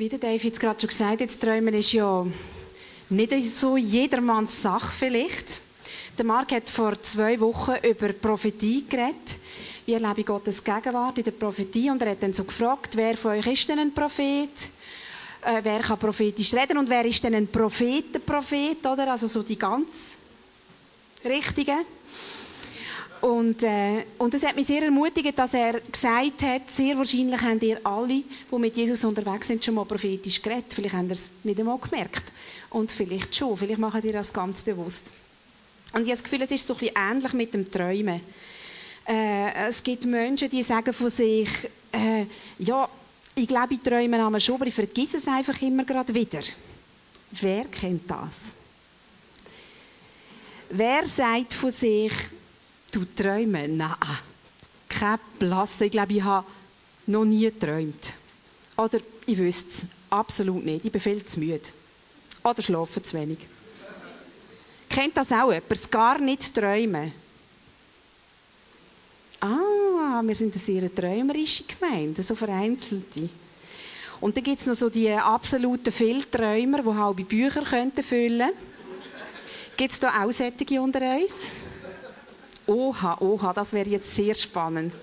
Wie der Dave jetzt gerade schon gesagt hat, Träumen ist ja nicht so jedermanns Sache vielleicht. Der Marc hat vor zwei Wochen über Prophetie geredet. Wie erlebe ich Gottes Gegenwart in der Prophetie? Und er hat dann so gefragt, wer von euch ist denn ein Prophet? Äh, wer kann prophetisch reden und wer ist denn ein Prophetenprophet, oder? Also so die ganz Richtigen. Und, äh, und das hat mich sehr ermutigt, dass er gesagt hat, sehr wahrscheinlich haben ihr alle, die mit Jesus unterwegs sind, schon mal prophetisch geredet. Vielleicht haben ihr es nicht einmal gemerkt. Und vielleicht schon. Vielleicht machen ihr das ganz bewusst. Und ich habe das Gefühl, es ist so ein bisschen ähnlich mit dem Träumen. Äh, es gibt Menschen, die sagen von sich, äh, ja, ich glaube, ich träume schon, aber ich vergesse es einfach immer gerade wieder. Wer kennt das? Wer sagt von sich, Du träumen? Nein, kein Blasse. Ich glaube, ich habe noch nie geträumt. Oder ich wüsste es absolut nicht. Ich bin viel zu müde. Oder schlafe zu wenig. Kennt das auch jemand? Gar nicht träumen. Ah, wir sind eine sehr träumerische Gemeinde, so vereinzelte. Und dann gibt es noch so die absoluten Fehlträumer, die halbe Bücher füllen könnten. Gibt es da auch solche unter uns? Oha, oha, das wäre jetzt sehr spannend.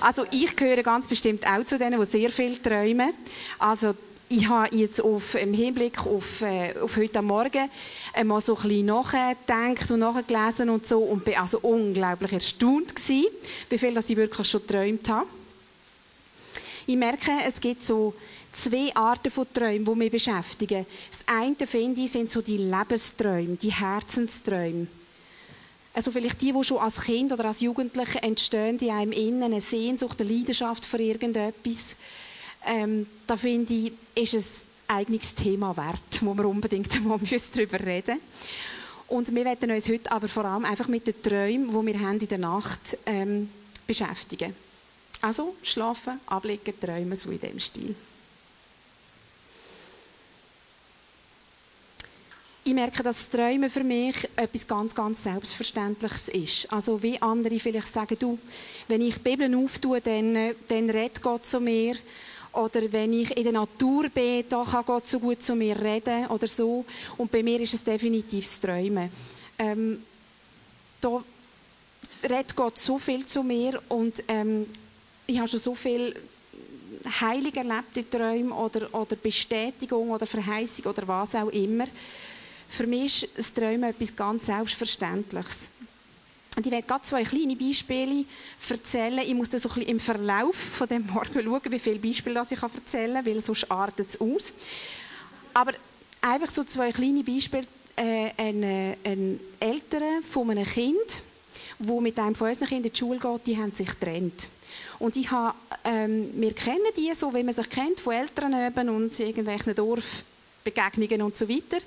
Also ich gehöre ganz bestimmt auch zu denen, die sehr viel träumen. Also ich habe jetzt auf, im Hinblick auf, äh, auf heute Morgen einmal so ein bisschen nachgedacht und nachgelesen und so und bin also unglaublich erstaunt gewesen, wie viel ich wirklich schon geträumt habe. Ich merke, es gibt so zwei Arten von Träumen, die mich beschäftigen. Das eine, finde ich, sind so die Lebensträume, die Herzensträume also vielleicht die, die schon als Kind oder als Jugendliche entstehen, die einem innen eine Sehnsucht, eine Leidenschaft für irgendetwas, ähm, da finde ich, ist es ein eigenes Thema wert, wo wir unbedingt einmal darüber reden müssen. Und wir werden uns heute aber vor allem einfach mit den Träumen, die wir haben in der Nacht ähm, beschäftigen. Also schlafen, ablegen, träumen, so in dem Stil. Ich merke, dass Träumen für mich etwas ganz, ganz Selbstverständliches ist. Also wie andere vielleicht sagen, du, wenn ich die Bibel auftue, dann, dann redet Gott zu mir. Oder wenn ich in der Natur bin, da kann Gott so gut zu mir reden oder so. Und bei mir ist es definitiv das Träumen. Ähm, da redet Gott so viel zu mir und ähm, ich habe schon so viel Heilig erlebt in Träumen oder, oder Bestätigung oder Verheißung oder was auch immer. Für mich ist das Träumen etwas ganz Selbstverständliches. Und ich werde gerade zwei kleine Beispiele erzählen. Ich muss das so ein bisschen im Verlauf von dem Morgen schauen, wie viele Beispiele ich erzählen kann, weil sonst artet es aus. Aber einfach so zwei kleine Beispiele. Äh, ein, äh, ein Eltern von einem Kind, wo mit einem von unseren Kindern in die Schule geht, die haben sich getrennt. Und ich habe, ähm, wir kennen die so, wie man sich kennt, von Eltern eben und irgendwelchen Dorfbegegnungen und so weiter.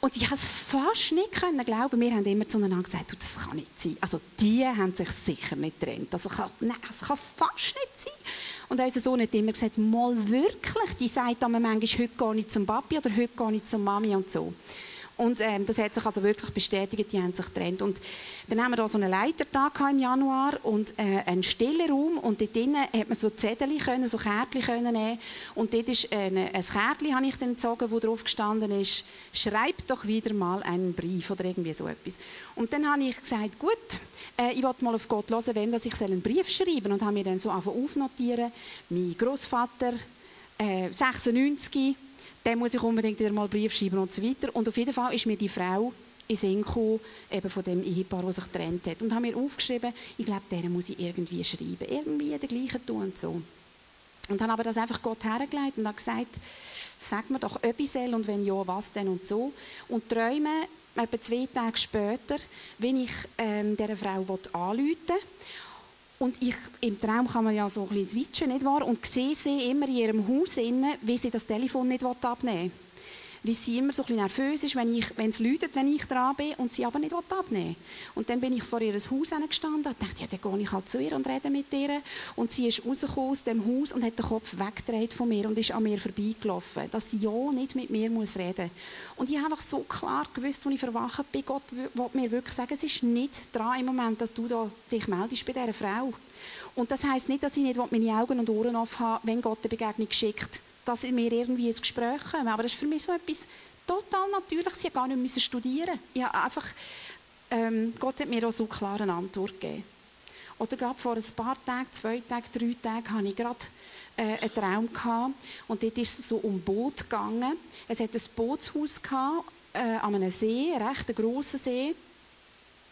Und ich konnte es fast nicht können glauben. Wir haben immer zueinander gesagt, das kann nicht sein. Also die haben sich sicher nicht getrennt. Also kann, nein, das kann fast nicht sein. Und unser Sohn hat immer gesagt, mal wirklich. Die sagt dann manchmal, heute gehe ich zum Papi oder heute gehe ich zur Mami und so. Und ähm, das hat sich also wirklich bestätigt, die haben sich getrennt. Und dann haben wir da so einen Leitertag im Januar und äh, einen stillen Raum. Und dort drinnen hat man so Zettel können, so Kärtchen können nehmen. Und dort ist eine, ein Kärtchen habe ich dann gezogen, wo drauf gestanden ist, schreib doch wieder mal einen Brief oder irgendwie so etwas. Und dann habe ich gesagt, gut, äh, ich wollte mal auf Gott hören, wenn dass ich einen Brief schreiben. Und habe mir dann so einfach aufnotieren, mein Großvater äh, 96 dann muss ich unbedingt wieder mal einen Brief schreiben und so weiter. Und auf jeden Fall ist mir die Frau in Sinn gekommen, eben von dem Ehepaar, das sich getrennt hat. Und habe mir aufgeschrieben, ich glaube, denen muss ich irgendwie schreiben. Irgendwie den gleichen tun und so. Und habe aber das einfach Gott hergelegt und habe gesagt, sag mir doch etwas und wenn ja, was denn und so. Und träume etwa zwei Tage später, wenn ich ähm, dieser Frau anrufen will. Und ich, im Traum kann man ja so ein bisschen switchen, nicht wahr? Und sehe sie immer in ihrem Haus, innen, wie sie das Telefon nicht abnehmen will wie sie immer so ein nervös ist, wenn, es läutet, wenn ich dran bin und sie aber nicht abnehmen will. Und dann bin ich vor ihr Haus gestanden und dachte, ja, dann gehe ich halt zu ihr und rede mit ihr. Und sie ist rausgekommen aus dem Haus und hat den Kopf weggedreht von mir und ist an mir vorbeigelaufen, dass sie ja nicht mit mir muss reden Und ich habe einfach so klar gewusst, als ich verwacht bin, Gott will mir wirklich sagen, es ist nicht dran im Moment, dass du da dich meldest bei dieser Frau. Und das heisst nicht, dass ich nicht meine Augen und Ohren offen habe, wenn Gott eine Begegnung schickt dass wir irgendwie ins Gespräch kommen. Aber das ist für mich so etwas total Natürliches. Ich gar nicht studieren. Ich einfach, ähm, Gott hat mir auch so eine Antwort gegeben. Oder gerade vor ein paar Tagen, zwei Tage, drei Tagen, hatte ich gerade äh, einen Traum gehabt. Und dort ist es so um Boot gegangen. Es hat ein Bootshaus gehabt, äh, an einem See, einen recht grossen See.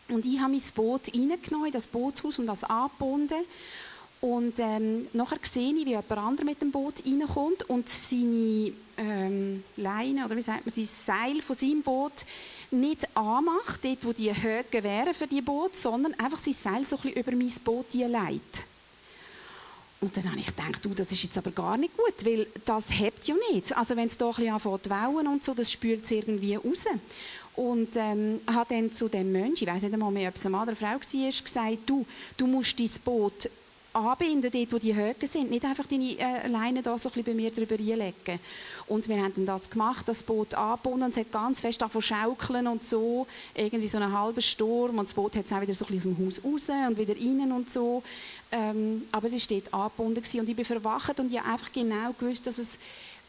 Und ich habe mein Boot reingenommen, in das Bootshaus und das angebunden. Und ähm, nachher sehe ich, wie jemand anderes mit dem Boot reinkommt und seine ähm, Leine, oder wie sagt man, sein Seil von seinem Boot nicht anmacht, dort wo die Höhe wären für die Boot, sondern einfach sein Seil so ein bisschen über mein Boot leitet. Und dann habe ich gedacht, du, das ist jetzt aber gar nicht gut, weil das hebt ja nicht. Also wenn es da ein bisschen anfängt Wellen und so, das spült es irgendwie raus. Und ähm, hat dann zu dem Menschen, ich weiß nicht einmal mehr, ob es eine Mann oder eine Frau war, gesagt, du, du musst dein Boot anbinden, dort wo die Höhen sind. Nicht einfach deine äh, Leine da so ein bisschen bei mir drüber reinlegen. Und wir haben dann das gemacht, das Boot angebunden und es hat ganz fest davon schaukeln und so. Irgendwie so einen halben Sturm und das Boot hat es auch wieder so ein bisschen aus dem Haus raus und wieder rein und so. Ähm, aber es war dort angebunden gewesen. und ich bin verwacht und ich habe einfach genau gewusst, dass es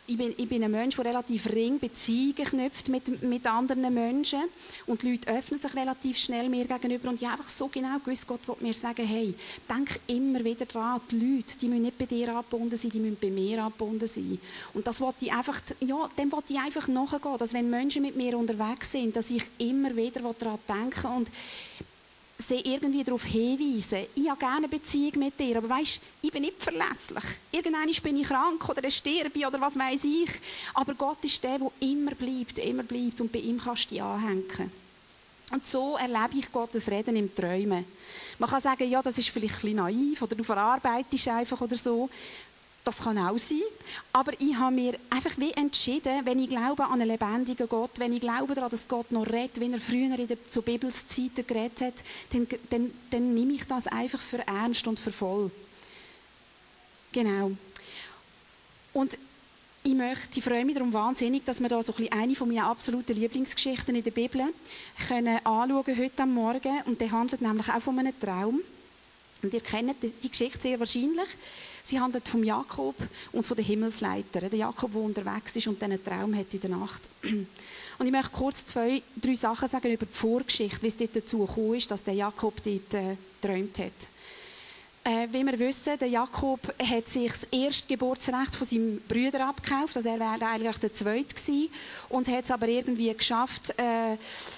ich bin, ich bin ein Mensch, der relativ ring Beziehungen knüpft mit, mit anderen Menschen und die Leute öffnen sich relativ schnell mir gegenüber und ich habe einfach so genau gewusst, Gott will mir sagen, hey, denk immer wieder dran, die Leute, die müssen nicht bei dir angebunden sein, die müssen bei mir angebunden sein. Und das wollte ich einfach, ja, dem wollte ich einfach nachgehen, dass wenn Menschen mit mir unterwegs sind, dass ich immer wieder daran denke und sie irgendwie darauf hinweisen, ich habe gerne eine Beziehung mit dir, aber weißt, ich bin nicht verlässlich. Irgendwann bin ich krank oder sterbe oder was weiß ich. Aber Gott ist der, der immer bleibt, immer bleibt und bei ihm kannst du dich anhängen. Und so erlebe ich Gottes Reden im Träumen. Man kann sagen, ja, das ist vielleicht ein bisschen naiv oder du verarbeitest einfach oder so. Das kann auch sein. Aber ich habe mir einfach wie entschieden, wenn ich glaube an einen lebendigen Gott, wenn ich glaube daran, dass Gott noch redet, wie er früher in der, zu Bibelszeiten geredet hat, dann, dann, dann nehme ich das einfach für ernst und für voll. Genau. Und ich, möchte, ich freue mich darum wahnsinnig, dass wir da so ein eine von meinen absoluten Lieblingsgeschichten in der Bibel können anschauen heute am Morgen. Und der handelt nämlich auch von einem Traum. Und ihr kennt die Geschichte sehr wahrscheinlich. Sie handelt vom Jakob und von den Himmelsleitern. Der Jakob, der unterwegs ist und einen Traum hat in der Nacht. Und ich möchte kurz zwei, drei Sachen sagen über die Vorgeschichte, wie es dort dazu gekommen ist, dass der Jakob dort äh, geträumt hat. Äh, wie wir wissen, der Jakob hat sich das erste Geburtsrecht von seinem Brüder abgekauft, also er wäre eigentlich der Zweite gewesen und hat es aber irgendwie geschafft, äh,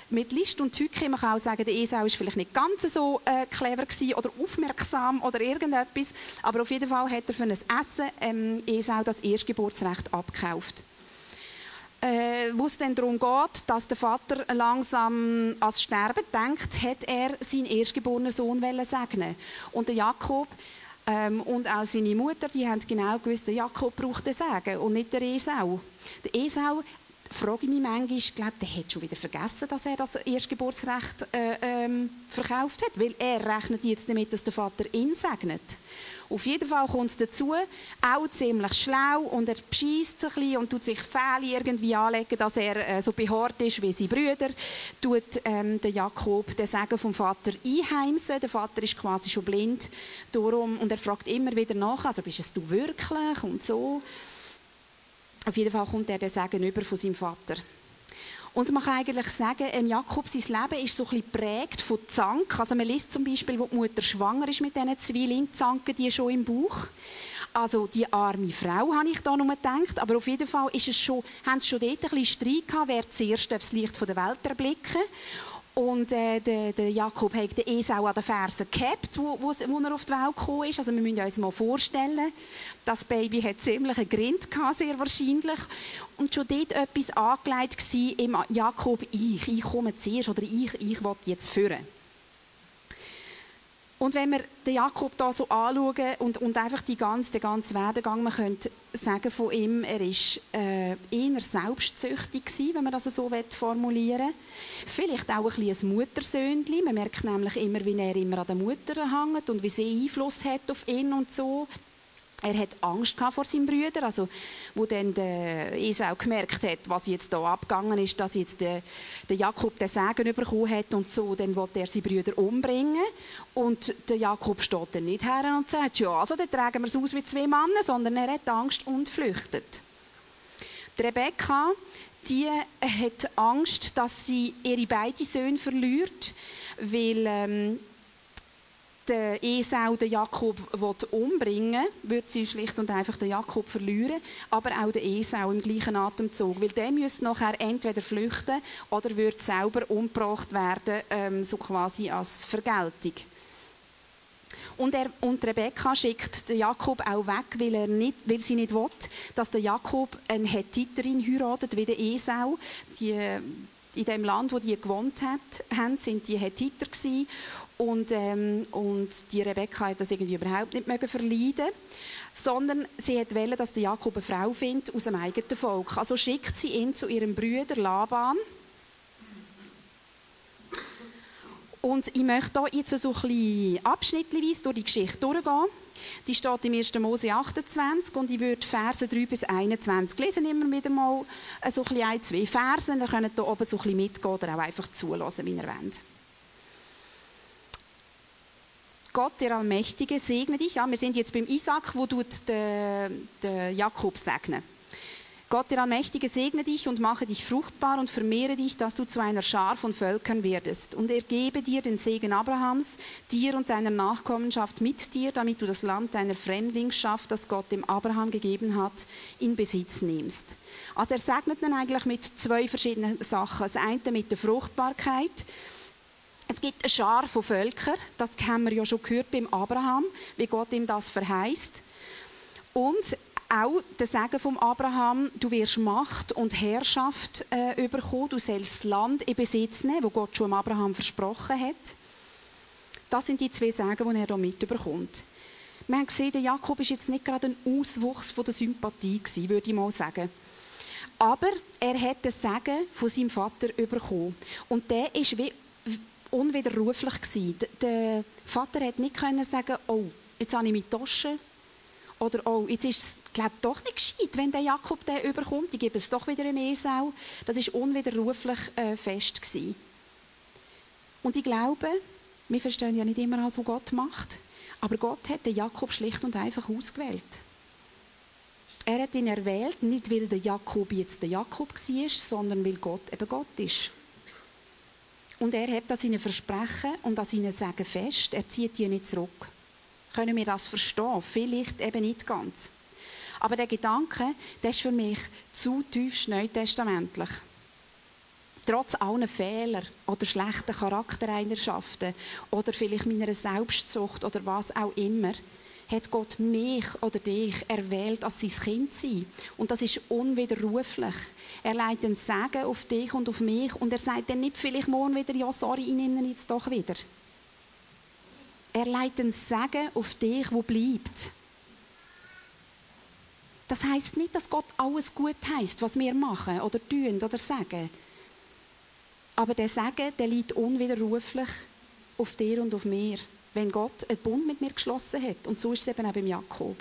mit List und Tücke, man kann auch sagen, der Esau ist vielleicht nicht ganz so äh, clever gewesen oder aufmerksam oder irgendetwas, aber auf jeden Fall hat er für ein Essen ähm, Esau das erste Geburtsrecht abgekauft äh, wo es dann darum geht, dass der Vater langsam ans Sterben denkt, hat er seinen erstgeborenen Sohn segnen Und der Jakob ähm, und auch seine Mutter, die haben genau gewusst, der Jakob braucht den Segen und nicht der Esau. Der Esau frage ich mich manchmal, ich glaube, der hat schon wieder vergessen, dass er das Erstgeburtsrecht äh, ähm, verkauft hat, weil er rechnet jetzt damit, dass der Vater ihn segnet. Auf jeden Fall kommt es dazu, auch ziemlich schlau und er bescheißt ein bisschen und tut sich Fälle irgendwie anlegen, dass er äh, so behaart ist wie seine Brüder, tut ähm, der Jakob den Segen vom Vater einheimsen. Der Vater ist quasi schon blind darum, und er fragt immer wieder nach, also bist es du wirklich und so. Auf jeden Fall kommt er den Segen über von seinem Vater. Und man kann eigentlich sagen, ähm, Jakob, sein Leben ist so ein bisschen geprägt von Zank. Also man liest zum Beispiel, wo die Mutter schwanger ist mit diesen Zwillingzanken, die schon im Bauch. Also die arme Frau, habe ich da nur gedacht. Aber auf jeden Fall ist es schon, haben sie schon dort ein bisschen Streit gehabt, wer zuerst das Licht der Welt erblicken und äh, der, der, Jakob hat den Esau an den Fersen gehabt, wo, wo, wo, er auf die Welt gekommen ist. Also wir müssen uns mal vorstellen, das Baby hat ziemlich einen Grind gehabt, sehr wahrscheinlich. Und schon dort etwas angelegt war im Jakob, ich, ich komme zuerst oder ich, ich will jetzt führen. Und wenn wir den Jakob da so anschauen und, und einfach die ganze, den ganzen Werdegang, man könnte sagen von ihm, er ist äh, eher selbstsüchtig gewesen, wenn man das so formulieren will. Vielleicht auch ein bisschen ein Muttersöhnchen. Man merkt nämlich immer, wie er immer an der Mutter hängt und wie sie Einfluss hat auf ihn und so. Er hat Angst vor seinen Brüdern, also wo dann der Esau gemerkt hat, was jetzt da abgegangen ist, dass jetzt der, der Jakob den Segen bekommen hat und so, dann wollte er seine Brüder umbringen und der Jakob steht dann nicht her und sagt, ja, also dann tragen wir es aus wie zwei Männer, sondern er hat Angst und flüchtet. Die Rebekka, die hat Angst, dass sie ihre beiden Söhne verliert, weil ähm, der Esau den Jakob umbringen will, wird sie schlicht und einfach den Jakob verlieren, aber auch den Esau im gleichen Atemzug, weil der müsste nachher entweder flüchten oder wird selber umgebracht werden, ähm, so quasi als Vergeltung. Und, er, und Rebekka schickt den Jakob auch weg, weil, er nicht, weil sie nicht will, dass der Jakob eine Hethiterin heiratet, wie der Esau. Die, in dem Land, wo die gewohnt hat, haben, sind die Hethiter gewesen. Und, ähm, und die Rebekka hat das irgendwie überhaupt nicht mögen verleiden sondern sie hat wollen, dass der Jakob eine Frau findet aus dem eigenen Volk. Also schickt sie ihn zu ihrem Bruder Laban. Und ich möchte hier jetzt so ein bisschen abschnittweise durch die Geschichte durchgehen. Die steht im 1. Mose 28 und ich würde Verse 3 bis 21 lesen. Immer wieder mal so ein, zwei Verse. Ihr könnt hier oben so ein bisschen mitgehen oder auch einfach zulassen, wie ihr wollt. Gott, der Allmächtige, segne dich. Ja, wir sind jetzt beim Isaac, wo du den, Jakob segnen. Gott, der Allmächtige, segne dich und mache dich fruchtbar und vermehre dich, dass du zu einer Schar von Völkern werdest. Und er gebe dir den Segen Abrahams, dir und deiner Nachkommenschaft mit dir, damit du das Land deiner Fremdlingsschaft, das Gott dem Abraham gegeben hat, in Besitz nimmst. Also er segnet dann eigentlich mit zwei verschiedenen Sachen. Das eine mit der Fruchtbarkeit es gibt eine Schar von Völkern, das haben wir ja schon gehört beim Abraham, wie Gott ihm das verheißt. Und auch der Segen vom Abraham, du wirst Macht und Herrschaft äh, bekommen, du sollst das Land in Besitz nehmen, wo Gott schon Abraham versprochen hat. Das sind die zwei Segen, die er hier mitbekommt. Wir haben gesehen, der Jakob ist jetzt nicht gerade ein Auswuchs von der Sympathie gewesen, würde ich mal sagen. Aber er hat den Segen von seinem Vater bekommen. Und der ist wie unwiderruflich gewesen. Der Vater hat nicht können sagen, oh, jetzt habe ich meine Tasche. Oder, oh, jetzt ist es, glaube doch nicht gescheit, wenn der Jakob den überkommt. Ich gebe es doch wieder im Esau. Das ist unwiderruflich äh, fest gewesen. Und ich glaube, wir verstehen ja nicht immer, was Gott macht. Aber Gott hat den Jakob schlicht und einfach ausgewählt. Er hat ihn erwählt, nicht weil der Jakob jetzt der Jakob war, sondern weil Gott eben Gott ist. Und er hat das ihnen Versprechen und das ihnen Sagen fest. Er zieht die nicht zurück. Können wir das verstehen? Vielleicht eben nicht ganz. Aber der Gedanke, der ist für mich zu tief neutestamentlich. Trotz allen Fehlern oder schlechten Charaktereigenschaften oder vielleicht meiner Selbstsucht oder was auch immer, hat Gott mich oder dich erwählt, als sein Kind zu sein. Und das ist unwiderruflich. Er leitet einen Segen auf dich und auf mich und er sagt dann nicht vielleicht morgen wieder, ja, sorry, ich nehme ihn jetzt doch wieder. Er leitet einen Segen auf dich, wo bleibt. Das heißt nicht, dass Gott alles gut heißt, was wir machen oder tun oder sagen. Aber der Segen, der liegt unwiderruflich auf dir und auf mir wenn Gott einen Bund mit mir geschlossen hat. Und so ist es eben auch beim Jakob.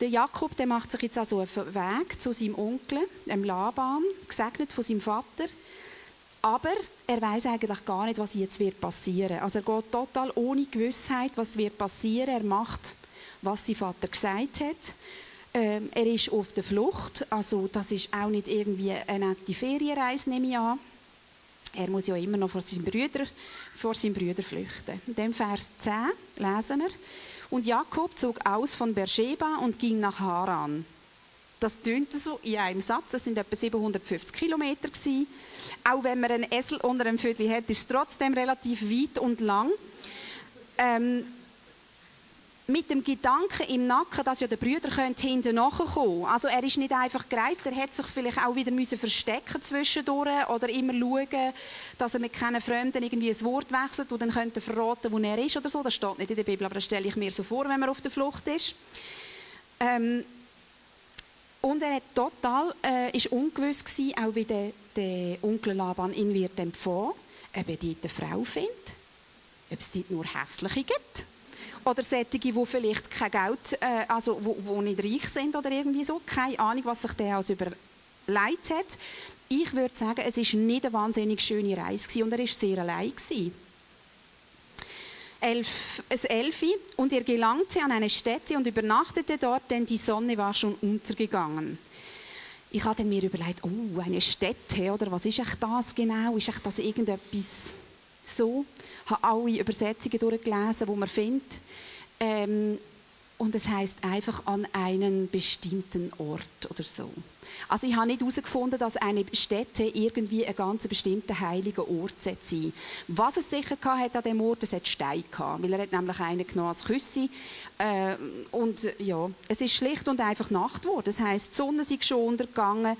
Der Jakob der macht sich jetzt also auf den Weg zu seinem Onkel, dem Laban, gesegnet von seinem Vater. Aber er weiß eigentlich gar nicht, was jetzt wird passieren. Also er geht total ohne Gewissheit, was wird passieren. Er macht, was sein Vater gesagt hat. Ähm, er ist auf der Flucht. Also das ist auch nicht irgendwie eine nette Ferienreise, nehme ich an. Er muss ja immer noch vor seinem Brüder, vor seinem Brüder flüchten. In dem Vers 10 lesen wir, und Jakob zog aus von Beersheba und ging nach Haran. Das tönt so in einem Satz, das sind etwa 750 Kilometer. Auch wenn man einen Esel unter einem Viertel hat, ist es trotzdem relativ weit und lang. Ähm, mit dem Gedanken im Nacken, dass ja der Brüder hinten nachkommen Also er ist nicht einfach gereist, er hätte sich vielleicht auch wieder müssen verstecken zwischendurch oder immer schauen, dass er mit keinen Fremden irgendwie ein Wort wechselt, wo dann könnte verraten, wo er ist oder so. Das steht nicht in der Bibel, aber das stelle ich mir so vor, wenn man auf der Flucht ist. Ähm, und er hat total, äh, ist ungewiss gewesen, auch wie der, der Onkel Laban ihn wird empfangen, ob er dort eine Frau findet, ob es dort nur hässliche gibt oder solche, die vielleicht kein Geld, äh, also wo, wo nicht reich sind oder irgendwie so. Keine Ahnung, was sich der als überlegt hat. Ich würde sagen, es ist nicht eine wahnsinnig schöne Reise gewesen und er war sehr allein. Gewesen. Elf, es Elfi und er gelangte an eine Stätte und übernachtete dort, denn die Sonne war schon untergegangen. ich habe mir überlegt, oh, eine Stätte, oder was ist echt das genau? Ist echt das irgendetwas so? Ich habe alle Übersetzungen durchgelesen, die man findet. Ähm, und es heißt einfach an einen bestimmten Ort oder so. Also ich habe nicht herausgefunden, dass eine Stätte irgendwie ein ganz bestimmter heiliger Ort sein sollte. Was es sicher hat an dem Ort, es hat Steine gehabt, weil er hat nämlich einen genommen als Küsse. Äh, und ja, es ist schlicht und einfach Nacht geworden. Das heißt, die Sonne ist schon untergegangen.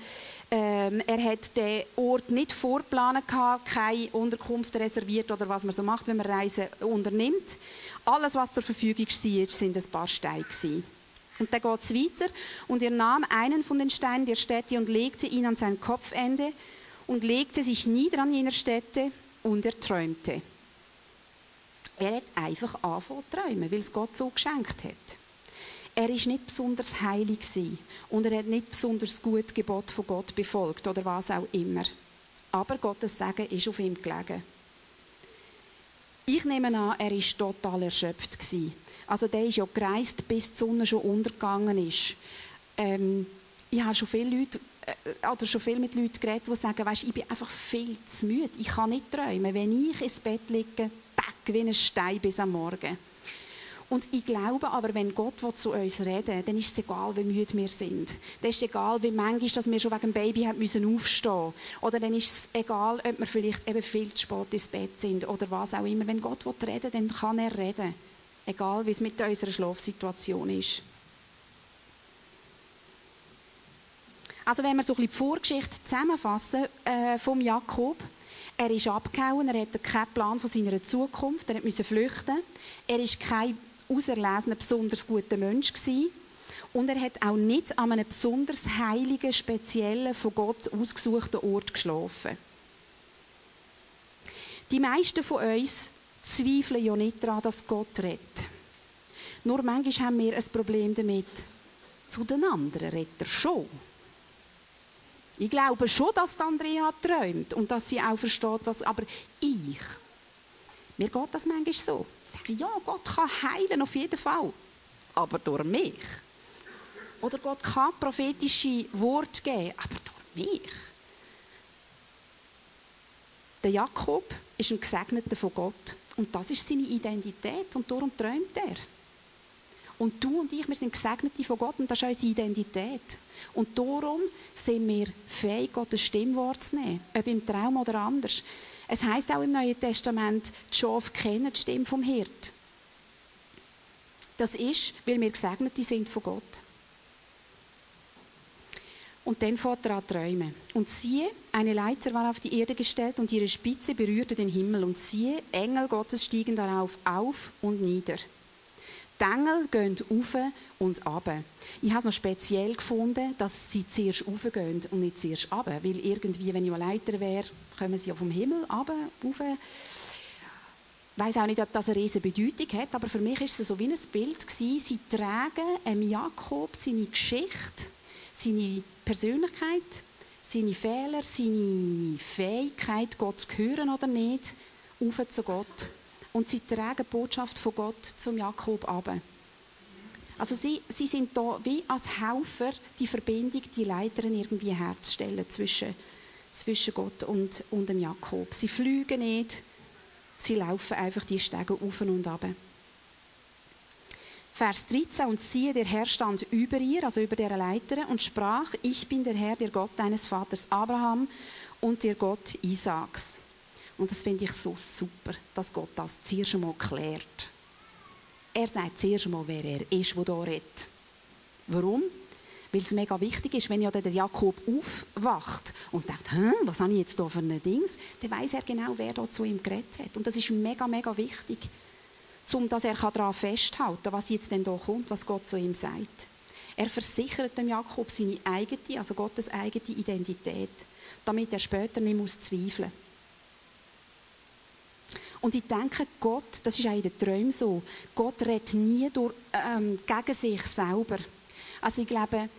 Ähm, er hat den Ort nicht vorplanen gehabt, keine Unterkunft reserviert oder was man so macht, wenn man Reisen unternimmt. Alles, was zur Verfügung war, sind ein paar Steine. Und dann geht es weiter. Und er nahm einen von den Steinen der Stätte und legte ihn an sein Kopfende und legte sich nieder an jener Stätte und er träumte. Er hat einfach angefangen zu träumen, weil es Gott so geschenkt hat. Er ist nicht besonders heilig und er hat nicht besonders gut Gebot von Gott befolgt oder was auch immer. Aber Gottes Segen ist auf ihm gelegen. Ich nehme an, er war total erschöpft. Also der ist ja gereist, bis die Sonne schon untergegangen ist. Ähm, ich habe schon viele Leute, äh, oder schon viel mit Leuten geredet, die sagen, weißt, ich bin einfach viel zu müde. Ich kann nicht träumen. Wenn ich ins Bett liege, tack, wie ein Stein bis am Morgen. Und ich glaube aber, wenn Gott zu uns reden will, dann ist es egal, wie müde wir sind. Dann ist es egal, wie manchmal dass wir schon wegen dem Baby haben müssen aufstehen Oder dann ist es egal, ob wir vielleicht eben viel zu spät ins Bett sind oder was auch immer. Wenn Gott reden will, dann kann er reden. Egal, wie es mit unserer Schlafsituation ist. Also wenn wir so ein bisschen die Vorgeschichte zusammenfassen äh, vom Jakob, er ist abgehauen, er hatte keinen Plan von seiner Zukunft, er musste flüchten. Er ist kein auserlesener, besonders guter Mensch gewesen. Und er hat auch nicht an einem besonders heiligen, speziellen, von Gott ausgesuchten Ort geschlafen. Die meisten von uns zweifeln ja nicht daran, dass Gott rettet. Nur manchmal haben wir ein Problem damit, zu den anderen redet er schon. Ich glaube schon, dass Andrea träumt und dass sie auch versteht, was. Aber ich, mir geht das manchmal so. Ich sage, ja, Gott kann heilen, auf jeden Fall. Aber durch mich. Oder Gott kann prophetische Worte geben, aber durch mich. Der Jakob ist ein Gesegneter von Gott. Und das ist seine Identität und darum träumt er. Und du und ich, wir sind Gesegnete von Gott und das ist unsere Identität. Und darum sind wir fähig, Gottes Stimmwort zu nehmen, ob im Traum oder anders. Es heißt auch im Neuen Testament, die Schafe kennen die Stimme vom Hirt. Das ist, weil wir Gesegnete sind von Gott. Und dann fährt er an träumen. Und siehe, eine Leiter war auf die Erde gestellt und ihre Spitze berührte den Himmel. Und siehe, Engel Gottes stiegen darauf auf und nieder. Die Engel gehen auf und ab. Ich habe es noch speziell gefunden, dass sie zuerst raufgehen und nicht zuerst ab. Weil irgendwie, wenn ich eine Leiter wäre, kommen sie vom Himmel ab. Ich weiß auch nicht, ob das eine riesige Bedeutung hat, aber für mich ist es so wie ein Bild gewesen. Sie tragen einem Jakob seine Geschichte, seine Persönlichkeit, seine Fehler, seine Fähigkeit, Gott zu hören oder nicht, auf zu Gott und sie tragen die Botschaft von Gott zum Jakob ab. Also sie, sie sind da wie als Helfer, die Verbindung, die Leiterin irgendwie herzustellen zwischen, zwischen Gott und, und dem Jakob. Sie fliegen nicht, sie laufen einfach die Stege auf und ab. Vers 13, und siehe, der Herr stand über ihr, also über der Leiterin, und sprach, ich bin der Herr, der Gott deines Vaters Abraham und der Gott Isaaks. Und das finde ich so super, dass Gott das zuerst einmal klärt. Er sagt zuerst einmal, wer er ist, der hier redet. Warum? Weil es mega wichtig ist, wenn ja der Jakob aufwacht und denkt, was habe ich jetzt hier für ein Dings, dann weiß er genau, wer da zu ihm geredet hat. Und das ist mega, mega wichtig, um dass er daran festhalten kann, was jetzt denn da kommt, was Gott zu ihm sagt. Er versichert dem Jakob seine eigene, also Gottes eigene Identität, damit er später nicht zweifeln muss. Und ich denke, Gott, das ist auch in den Träumen so, Gott redet nie durch, ähm, gegen sich selber. Also ich glaube,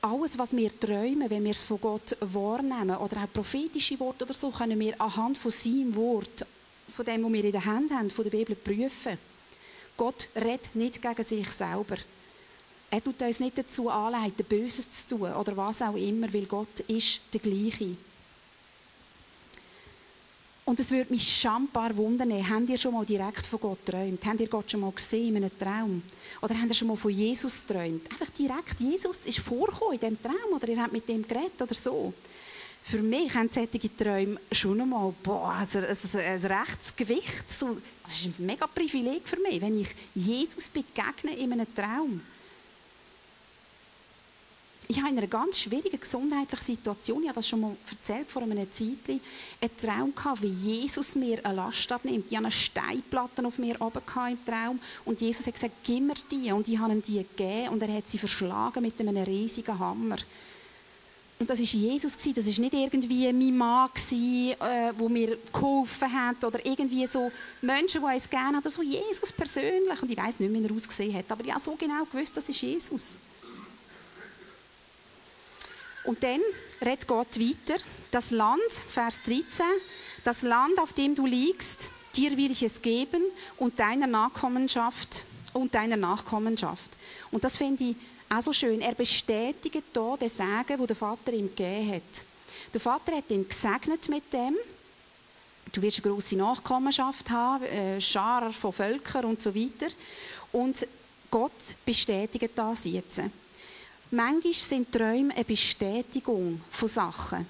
alles, was wir träumen, wenn wir es von Gott wahrnehmen, oder auch prophetische Worte oder so, können wir anhand von seinem Wort, von dem, was wir in der Hand haben, von der Bibel prüfen. Gott redet nicht gegen sich selber. Er tut uns nicht dazu anleiten, Böses zu tun oder was auch immer, weil Gott ist der Gleiche. Und es würde mich schambar wundern, habt ihr schon mal direkt von Gott geträumt? Habt ihr Gott schon mal gesehen in einem Traum? Oder habt ihr schon mal von Jesus geträumt? Einfach direkt, Jesus ist vorgekommen in diesem Traum oder ihr habt mit dem geredet oder so. Für mich haben solche Träume schon einmal boah, also, also, ein rechtes Gewicht. So, das ist ein mega Privileg für mich, wenn ich Jesus begegne in einem Traum ich habe in einer ganz schwierigen gesundheitlichen Situation, ich habe das schon mal erzählt vor einem Zeitchen, einen Traum gehabt, wie Jesus mir eine Last abnimmt. Ich hatte eine Steinplatte auf mir oben im Traum und Jesus hat gesagt, gib mir die. Und ich habe ihm die gegeben und er hat sie verschlagen mit einem riesigen Hammer. Und das war Jesus, das war nicht irgendwie mein Mann, der äh, mir geholfen hat oder irgendwie so Menschen, die uns gerne haben, oder so Jesus persönlich. Und ich weiß nicht, wie er ausgesehen hat, aber ich habe so genau gewusst, das ist Jesus. Und dann redet Gott weiter. Das Land, Vers 13, das Land, auf dem du liegst, dir will ich es geben und deiner Nachkommenschaft und deiner Nachkommenschaft. Und das finde ich auch so schön. Er bestätigt hier den Segen, den der Vater ihm gegeben hat. Der Vater hat ihn gesegnet mit dem. Du wirst eine grosse Nachkommenschaft haben, äh, von Völkern und so weiter. Und Gott bestätigt das jetzt. Manchmal sind Träume eine Bestätigung von Sachen.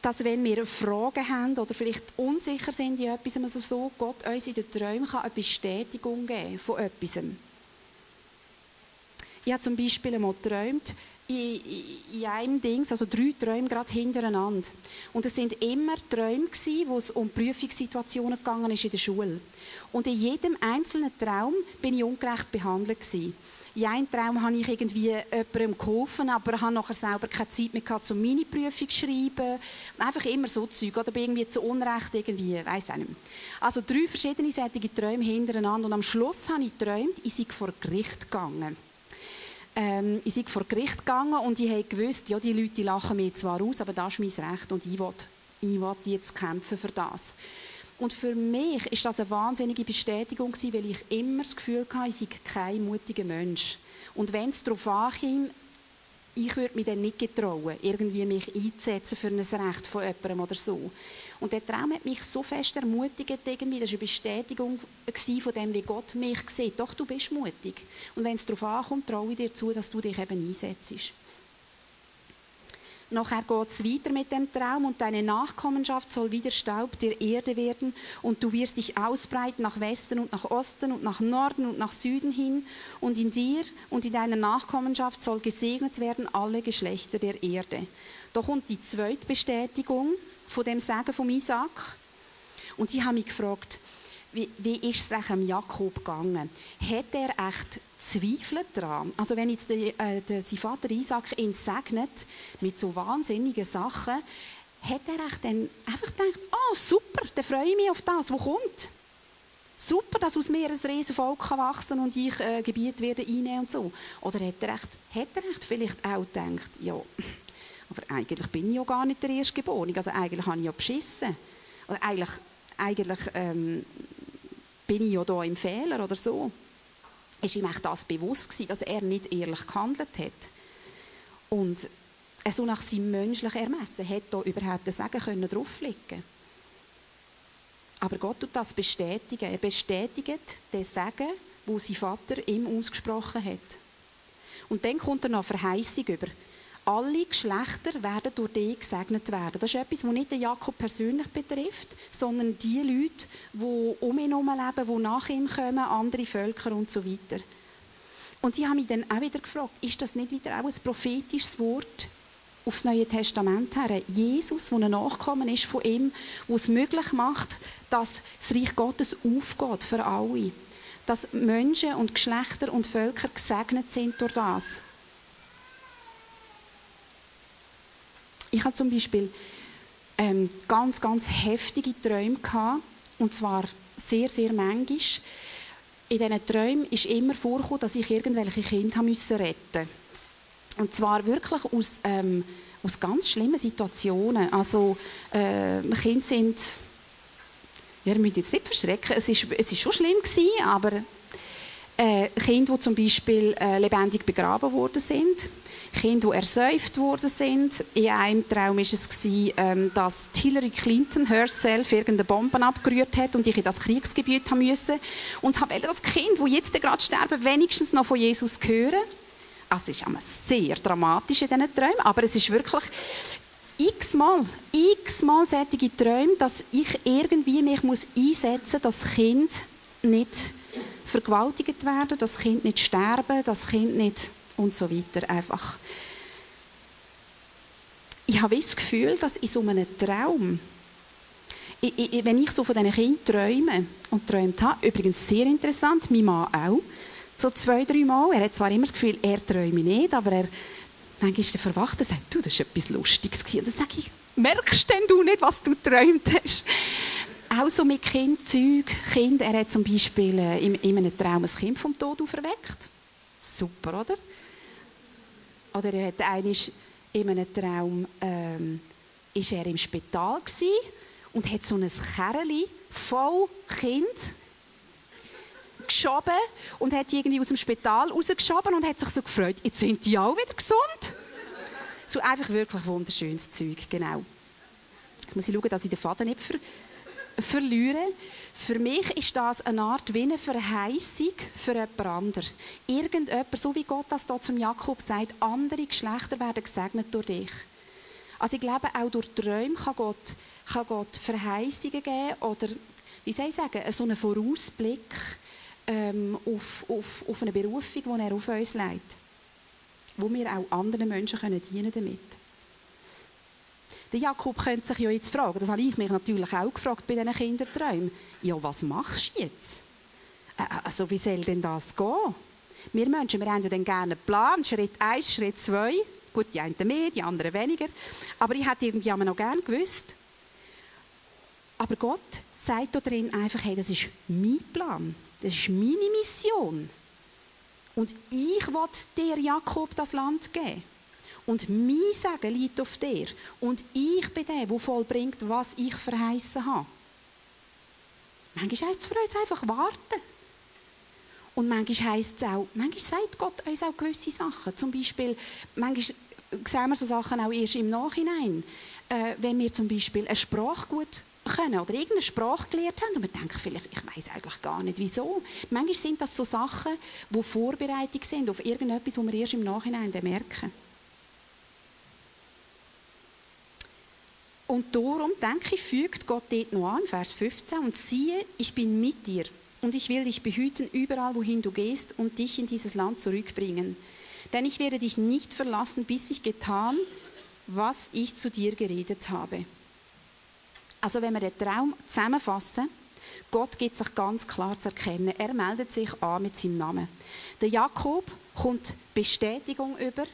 Dass wenn wir Fragen haben oder vielleicht unsicher sind in etwas, also so Gott uns in den Träumen kann eine Bestätigung geben von etwas. Ich habe zum Beispiel einmal geträumt, in, in einem Ding, also drei Träume gerade hintereinander. Und es sind immer Träume gewesen, wo es um Prüfungssituationen gegangen ist in der Schule. Und in jedem einzelnen Traum bin ich ungerecht behandelt gewesen. In einem Traum habe ich irgendwie jemandem geholfen, aber habe nachher selber keine Zeit mehr gehabt, um meine Prüfung zu schreiben. Einfach immer so Zeug. Oder bin irgendwie zu Unrecht irgendwie, weiss auch nicht mehr. Also drei verschiedene solche Träume hintereinander. Und am Schluss habe ich geträumt, ich sei vor Gericht gegangen. Ähm, ich sei vor Gericht gegangen und ich habe gewusst, ja, die Leute lachen mir zwar aus, aber das ist mein Recht und ich will, ich will jetzt kämpfen für das. Und für mich ist das eine wahnsinnige Bestätigung weil ich immer das Gefühl hatte, ich sei kein mutiger Mensch. Und wenn es darauf ankam, ich würde mich dann nicht getrauen, irgendwie mich einzusetzen für ein Recht von jemandem oder so. Und der Traum hat mich so fest ermutigt, irgendwie. das war eine Bestätigung von dem, wie Gott mich sieht. Doch, du bist mutig. Und wenn es darauf ankommt, traue ich dir zu, dass du dich eben einsetzt. Nachher geht es weiter mit dem Traum und deine Nachkommenschaft soll wieder Staub der Erde werden und du wirst dich ausbreiten nach Westen und nach Osten und nach Norden und nach Süden hin und in dir und in deiner Nachkommenschaft soll gesegnet werden alle Geschlechter der Erde. Da kommt die zweite Bestätigung von dem Sagen von Isaac und ich habe mich gefragt, wie, wie ist es dem Jakob gegangen? Hat er echt Zweifel daran? Also wenn jetzt äh, sein Vater Isaac ihn segnet mit so wahnsinnigen Sachen, hat er echt dann einfach gedacht, oh super, dann freue ich mich auf das, was kommt. Super, dass aus mir ein Riesenvolk kann wachsen und ich äh, Gebiet werde einnehmen und so. Oder hat er, echt, hat er echt vielleicht auch gedacht, ja, aber eigentlich bin ich ja gar nicht der Erstgeborene, also eigentlich habe ich ja beschissen. Oder eigentlich, eigentlich ähm, bin ich ja da im Fehler oder so. Ist ihm das bewusst gewesen, dass er nicht ehrlich gehandelt hat. Und so nach seinem menschlichen Ermessen hätte da überhaupt das Sagen können drauflegen Aber Gott tut das bestätigen. Er bestätigt den Sagen, wo sein Vater ihm ausgesprochen hat. Und dann kommt er noch Verheißung über alle Geschlechter werden durch dich gesegnet werden. Das ist etwas, das nicht den Jakob persönlich betrifft, sondern die Leute, die um ihn herum leben, die nach ihm kommen, andere Völker und so weiter. Und ich habe mich dann auch wieder gefragt, ist das nicht wieder auch ein prophetisches Wort aufs Neue Testament her? Jesus, der ein Nachkommen ist von ihm, der es möglich macht, dass das Reich Gottes aufgeht für alle. Dass Menschen und Geschlechter und Völker gesegnet sind durch das. Ich habe zum Beispiel ähm, ganz, ganz heftige Träume gehabt, und zwar sehr, sehr manchmal. In diesen Träumen ist immer vorgekommen, dass ich irgendwelche Kinder haben müssen retten Und zwar wirklich aus, ähm, aus ganz schlimmen Situationen. Also, äh, Kinder sind, ja, ihr müsst jetzt nicht verschrecken, es ist, es ist schon schlimm gewesen, aber Äh, Kinder, die zum Beispiel äh, lebendig begraben worden sind. Kinder, die ersäuft worden sind. In einem Traum war es, ähm, dass Hillary Clinton herself irgendeine Bombe abgerührt hat und ich in das Kriegsgebiet haben müssen. Und habe das Kind, das jetzt gerade sterben, wenigstens noch von Jesus hören. Also es ist immer sehr dramatisch in diesen Träumen, aber es ist wirklich x-mal, x-mal solche Träume, dass ich irgendwie mich muss einsetzen muss, dass das Kind nicht vergewaltigt werden, dass Kind nicht sterben, dass Kind nicht und so weiter einfach. Ich habe das Gefühl, dass in so einem Traum, ich, ich, wenn ich so von diesen Kindern träume und träumt habe, übrigens sehr interessant, mein Mann auch, so zwei, drei Mal, er hat zwar immer das Gefühl, er träume nicht, aber er manchmal ist er verwacht und sagt, du, das war etwas Lustiges. Und dann sage ich, merkst denn du nicht, was du träumt hast? Auch so mit Kindzeug. Kind, er hat zum Beispiel äh, in, in einem Traum ein Kind vom Tod auferweckt. Super, oder? Oder er hat einisch in einem Traum ähm, ist er im Spital und hat so ein Kerli voll Kind geschoben und hat die irgendwie aus dem Spital rausgeschoben und hat sich so gefreut, jetzt sind die auch wieder gesund. So einfach wirklich wunderschönes Zeug, genau. Jetzt muss ich schauen, dass ich den Faden nicht ver verlieren. Für mich ist das eine Art wie eine Verheißung für jemand anderen. Irgendjemand, so wie Gott das hier zum Jakob sagt, andere Geschlechter werden gesegnet durch dich. Also ich glaube, auch durch Träume kann Gott, kann Gott Verheißungen geben oder, wie soll ich sagen, so einen Vorausblick ähm, auf, auf, auf eine Berufung, die er auf uns legt. Wo wir auch anderen Menschen können dienen damit. Der Jakob könnte sich ja jetzt fragen, das habe ich mich natürlich auch gefragt bei diesen Kinderträumen. Ja, was machst du jetzt? Also, wie soll denn das gehen? Wir Menschen, wir haben ja dann gerne einen Plan, Schritt 1, Schritt 2. Gut, die einen mehr, die anderen weniger. Aber ich hätte irgendwie noch gerne gewusst. Aber Gott sagt da drin einfach, hey, das ist mein Plan. Das ist meine Mission. Und ich will dir, Jakob, das Land geben. Und mein Segen liegt auf dir. Und ich bin der, der vollbringt, was ich verheißen habe. Manchmal heisst es für uns einfach warten. Und manchmal heisst es auch, manchmal sagt Gott uns auch gewisse Sachen. Zum Beispiel, manchmal sehen wir so Sachen auch erst im Nachhinein. Äh, wenn wir zum Beispiel eine Sprache gut können oder irgendeine Sprache gelernt haben und wir denken vielleicht, ich weiß eigentlich gar nicht, wieso. Manchmal sind das so Sachen, die Vorbereitung sind auf irgendetwas, was wir erst im Nachhinein merken. Und darum, denke ich, fügt Gott dort noch an, Vers 15, und siehe, ich bin mit dir und ich will dich behüten überall, wohin du gehst und dich in dieses Land zurückbringen. Denn ich werde dich nicht verlassen, bis ich getan, was ich zu dir geredet habe. Also wenn wir den Traum zusammenfassen, Gott gibt sich ganz klar zu erkennen. Er meldet sich an mit seinem Namen. Der Jakob kommt Bestätigung über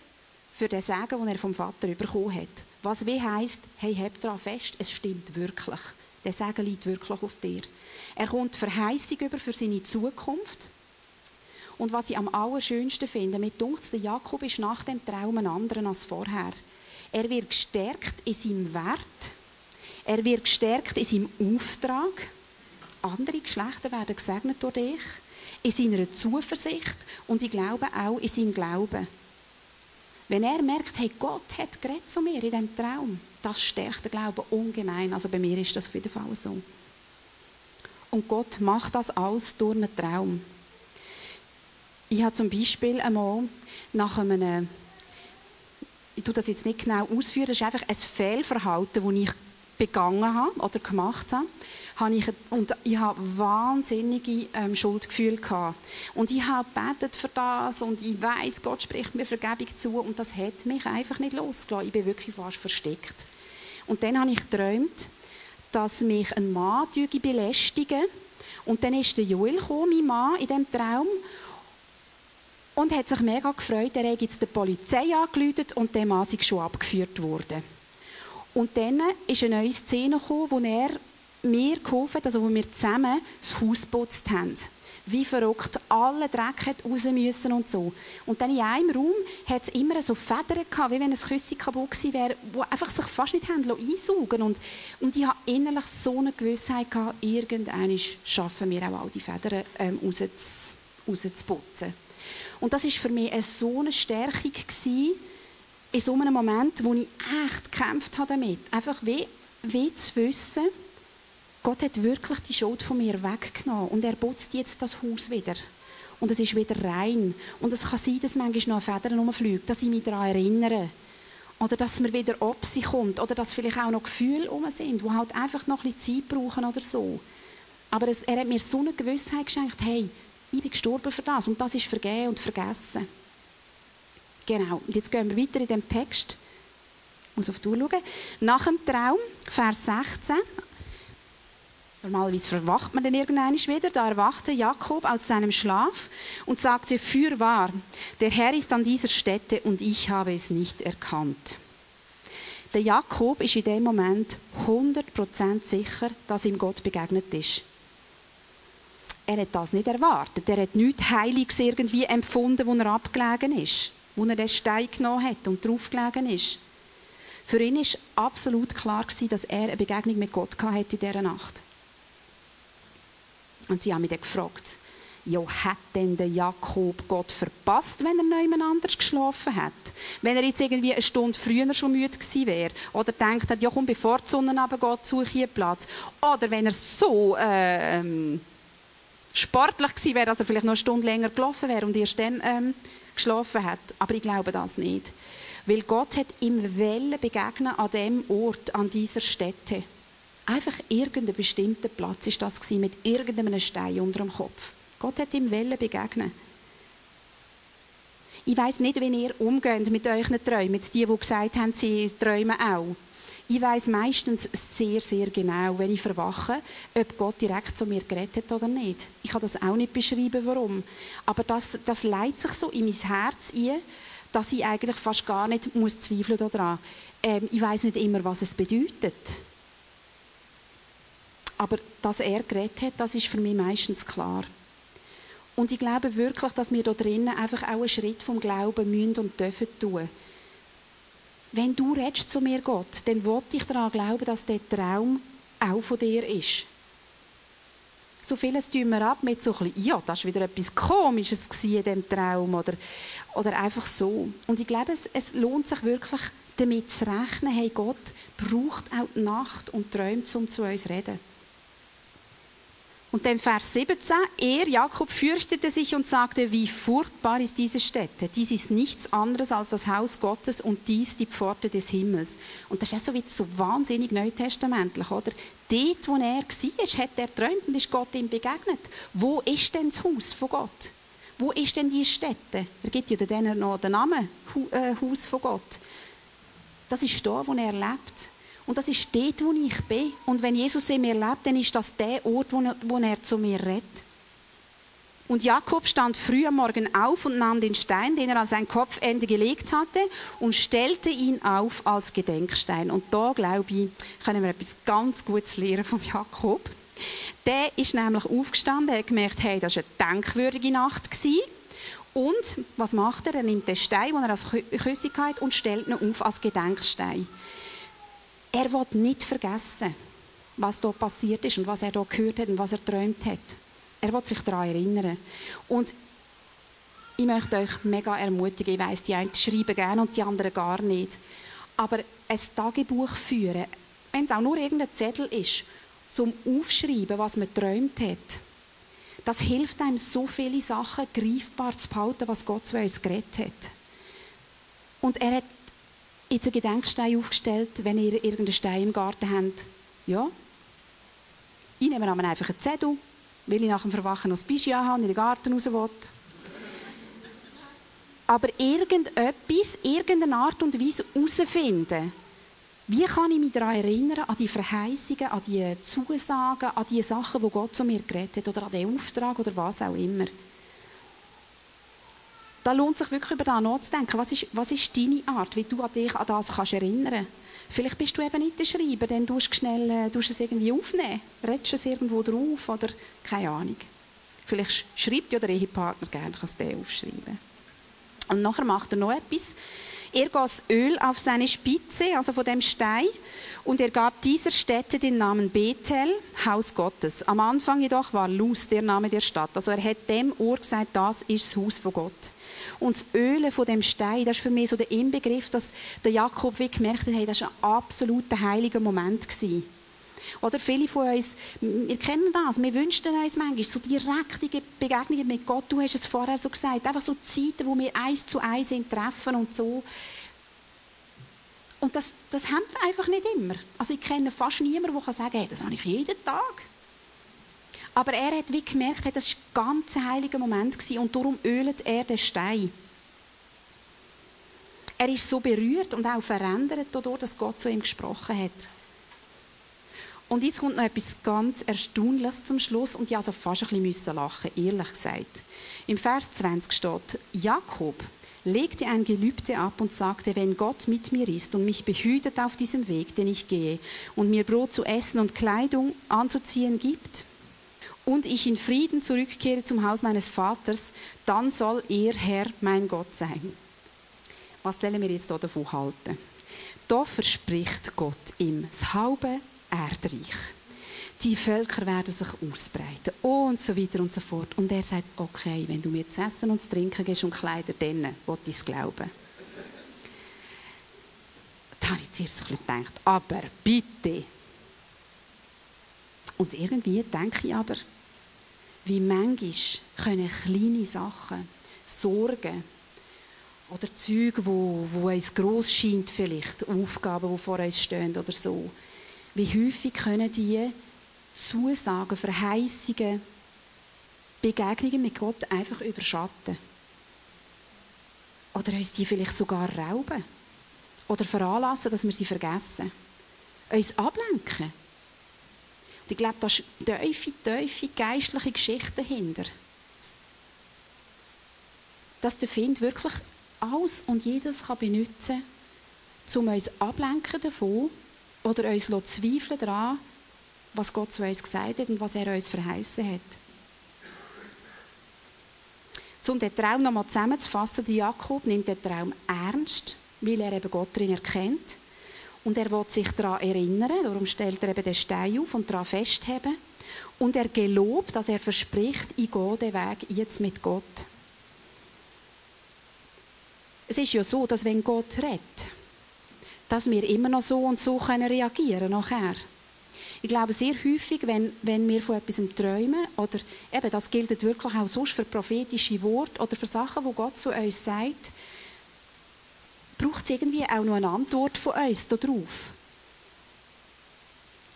für den Segen, den er vom Vater bekommen hat. Was wie heisst, hey, hab daran fest, es stimmt wirklich. Der Segen liegt wirklich auf dir. Er kommt Verheißung über für seine Zukunft. Und was ich am allerschönsten finde, mit der Jakob ist nach dem Traum ein anderer als vorher. Er wird gestärkt in seinem Wert. Er wird gestärkt in seinem Auftrag. Andere Geschlechter werden gesegnet durch dich. In seiner Zuversicht und ich glaube auch in seinem Glauben. Wenn er merkt, hey, Gott hat geredet zu mir in diesem Traum, das stärkt den Glauben ungemein. Also bei mir ist das auf jeden Fall so. Und Gott macht das alles durch einen Traum. Ich habe zum Beispiel einmal nach einem, ich tue das jetzt nicht genau ausführen, das ist einfach ein Fehlverhalten, das ich begangen habe oder gemacht habe habe ich, und ich habe wahnsinnige ähm, Schuldgefühle gehabt. Und ich habe gebetet für das und ich weiß, Gott spricht mir Vergebung zu und das hat mich einfach nicht losgelassen. Ich bin wirklich fast versteckt. Und dann habe ich geträumt, dass mich ein Mann belästigen und dann ist der Joel gekommen, mein Mann, in diesem Traum und hat sich mega gefreut, er hat jetzt die Polizei angerufen und der Mann ist schon abgeführt worden. Und dann ist eine neue Szene gekommen, wo er mir geholfen, also wo wir zusammen das Haus geputzt haben. Wie verrückt, alle Dreck hat raus müssen und so. Und dann in einem Raum hat es immer so Federn gehabt, wie wenn ein Küssi kaputt gewesen wäre, die einfach sich fast nicht haben einsaugen und, und ich habe innerlich so eine Gewissheit gehabt, irgendwann schaffen wir auch all die Federn ähm, raus rauszuputzen. Und das ist für mich eine so eine Stärkung gewesen, in so einem Moment, wo ich echt gekämpft habe damit. Einfach wie, wie zu wissen, Gott hat wirklich die Schuld von mir weggenommen und er putzt jetzt das Haus wieder. Und es ist wieder rein. Und es kann sein, dass manchmal noch Federn rumfliegen, dass ich mich daran erinnere. Oder dass mir wieder Opsi kommt. Oder dass vielleicht auch noch Gefühle rum sind, die halt einfach noch ein bisschen Zeit brauchen oder so. Aber es, er hat mir so eine Gewissheit geschenkt, hey, ich bin gestorben für das und das ist vergeben und vergessen. Genau. Und jetzt gehen wir weiter in dem Text. Ich muss auf die Uhr schauen. Nach dem Traum, Vers 16, Normalerweise verwacht man dann irgendwann wieder. Da erwachte Jakob aus seinem Schlaf und sagte, fürwahr, der Herr ist an dieser Stätte und ich habe es nicht erkannt. Der Jakob ist in dem Moment 100% sicher, dass ihm Gott begegnet ist. Er hat das nicht erwartet. Er hat nichts Heiliges irgendwie empfunden, wo er abgelegen ist, wo er den Stein genommen hat und draufgelegen ist. Für ihn ist absolut klar dass er eine Begegnung mit Gott hatte in dieser Nacht. Und sie haben mich dann gefragt, ja, hat denn der Jakob Gott verpasst, wenn er niemand anders geschlafen hat? Wenn er jetzt irgendwie eine Stunde früher schon müde gewesen wäre oder denkt hat, ja komm, bevor die Sonne runtergeht, suche ich einen Platz. Oder wenn er so äh, ähm, sportlich gewesen wäre, dass er vielleicht noch eine Stunde länger gelaufen wäre und erst dann ähm, geschlafen hat. Aber ich glaube das nicht. Weil Gott hat ihm Wellen begegnen an dem Ort, an dieser Stätte. Einfach irgendein bestimmter Platz ist das gewesen, mit irgendeinem Stein unter dem Kopf. Gott hat ihm Wellen begegnen. Ich weiß nicht, wie ihr umgeht mit euren Träumen, mit die, die gesagt haben, sie träumen auch. Ich weiß meistens sehr, sehr genau, wenn ich verwache, ob Gott direkt zu mir geredet hat oder nicht. Ich kann das auch nicht beschreiben, warum. Aber das, das leitet sich so in mein Herz ein, dass ich eigentlich fast gar nicht muss zweifeln daran. Ähm, ich weiß nicht immer, was es bedeutet. Aber dass er geredet hat, das ist für mich meistens klar. Und ich glaube wirklich, dass wir da drinnen einfach auch einen Schritt vom Glauben müssen und dürfen tun. Wenn du redest zu mir, Gott, dann wollte ich daran glauben, dass der Traum auch von dir ist. So vieles tun wir ab mit so ein ja, das war wieder etwas Komisches in diesem Traum oder, oder einfach so. Und ich glaube, es, es lohnt sich wirklich, damit zu rechnen, hey, Gott braucht auch die Nacht und träumt, um zu uns zu reden. Und dann Vers 17, er, Jakob, fürchtete sich und sagte, wie furchtbar ist diese Stätte. Dies ist nichts anderes als das Haus Gottes und dies die Pforte des Himmels. Und das ist auch so, so wahnsinnig neutestamentlich, oder? Dort, wo er war, hat er träumt und ist Gott ihm begegnet. Wo ist denn das Haus von Gott? Wo ist denn die Stätte? Er gibt ja dann noch den Namen äh, Haus von Gott. Das ist da, wo er lebt. Und das ist dort, wo ich bin. Und wenn Jesus in mir lebt, dann ist das der Ort, wo er, zu mir redet. Und Jakob stand früh am Morgen auf und nahm den Stein, den er an sein Kopfende gelegt hatte, und stellte ihn auf als Gedenkstein. Und da, glaube ich, können wir etwas ganz Gutes lernen von Jakob. Der ist nämlich aufgestanden, hat gemerkt, hey, das war eine denkwürdige Nacht. Und was macht er? Er nimmt den Stein, den er als Küssung hat, und stellt ihn auf als Gedenkstein. Er will nicht vergessen, was da passiert ist und was er da gehört hat und was er träumt hat. Er will sich daran erinnern. Und ich möchte euch mega ermutigen. Ich weiss, die einen schreiben gerne und die anderen gar nicht. Aber ein Tagebuch führen, wenn es auch nur irgendein Zettel ist, zum Aufschreiben, was man träumt hat, das hilft einem, so viele Sachen greifbar zu behalten, was Gott zu uns geredet hat. Und er hat jetzt einen Gedenkstein aufgestellt, wenn ihr irgendeinen Stein im Garten habt. Ja. Ich nehme einfach einen Zettel, weil ich nach dem Verwachen noch das Bischi habe und in den Garten raus will. Aber irgendetwas, irgendeine Art und Weise herausfinden, wie kann ich mich daran erinnern, an die Verheißungen, an die Zusagen, an die Sachen, die Gott zu mir geredet hat, oder an den Auftrag, oder was auch immer da lohnt sich wirklich über das nachzudenken. Was ist, was ist deine Art, wie du an dich an das kannst erinnern Vielleicht bist du eben nicht der Schreiber, dann tust du schnell äh, tust es irgendwie aufnehmen, redest es irgendwo drauf oder keine Ahnung. Vielleicht schreibt ja der Ehepartner gerne, kannst du den aufschreiben. Und nachher macht er noch etwas. Er goss Öl auf seine Spitze, also von dem Stein, und er gab dieser Stätte den Namen Bethel, Haus Gottes. Am Anfang jedoch war Luz der Name der Stadt. Also er hat dem Ort gesagt, das ist das Haus von Gott. Und das Ölen von dem Stein, das ist für mich so der Inbegriff, dass der Jakob wie gemerkt hat, hey, das war ein absoluter heiliger Moment gewesen. Oder viele von uns, wir kennen das, wir wünschen uns manchmal so direkte Begegnungen mit Gott. Du hast es vorher so gesagt, einfach so Zeiten, wo wir eins zu eins treffen und so. Und das, das haben wir einfach nicht immer. Also ich kenne fast niemanden, der sagen kann, hey, das habe ich jeden Tag. Aber er hat wie gemerkt, das war ein ganz heiliger Moment und darum ölet er den Stein. Er ist so berührt und auch verändert dadurch, dass Gott zu ihm gesprochen hat. Und jetzt kommt noch etwas ganz Erstaunliches zum Schluss und ich also fast ein bisschen lachen, ehrlich gesagt. Im Vers 20 steht, Jakob legte ein Gelübde ab und sagte, wenn Gott mit mir ist und mich behütet auf diesem Weg, den ich gehe, und mir Brot zu essen und Kleidung anzuziehen gibt, und ich in Frieden zurückkehre zum Haus meines Vaters, dann soll er Herr mein Gott sein. Was sollen wir jetzt davon halten? Da verspricht Gott ihm das halbe Erdreich. Die Völker werden sich ausbreiten und so weiter und so fort. Und er sagt, okay, wenn du mir zu essen und zu trinken gehst und Kleider, dann will ich es glauben. Da habe ich zuerst ein bisschen gedacht, aber bitte. Und irgendwie denke ich aber, wie manchmal können kleine Sachen, Sorgen oder Züge, wo, wo uns gross scheint vielleicht, Aufgaben, die vor uns stehen oder so, wie häufig können die Zusagen, Verheißungen, Begegnungen mit Gott einfach überschatten. Oder uns die vielleicht sogar rauben. Oder veranlassen, dass wir sie vergessen. Uns ablenken. Ich glaube, da ist tiefe, tiefe geistliche Geschichte dahinter. Dass der Find wirklich alles und jedes kann benutzen kann, um uns ablenken davon, oder uns zweifeln daran, was Gott zu uns gesagt hat und was er uns verheißen hat. Um den Traum nochmal zusammenzufassen, Jakob nimmt den Traum ernst, weil er eben Gott darin erkennt. Und er will sich daran erinnern, darum stellt er eben den Stein auf und daran festheben. Und er gelobt, dass er verspricht, ich gehe den Weg jetzt mit Gott. Es ist ja so, dass wenn Gott redet, dass wir immer noch so und so können reagieren nachher. Ich glaube, sehr häufig, wenn, wenn wir von etwas träumen, oder eben, das gilt wirklich auch sonst für prophetische Worte oder für Sachen, die Gott zu uns sagt, braucht es irgendwie auch noch eine Antwort von uns darauf.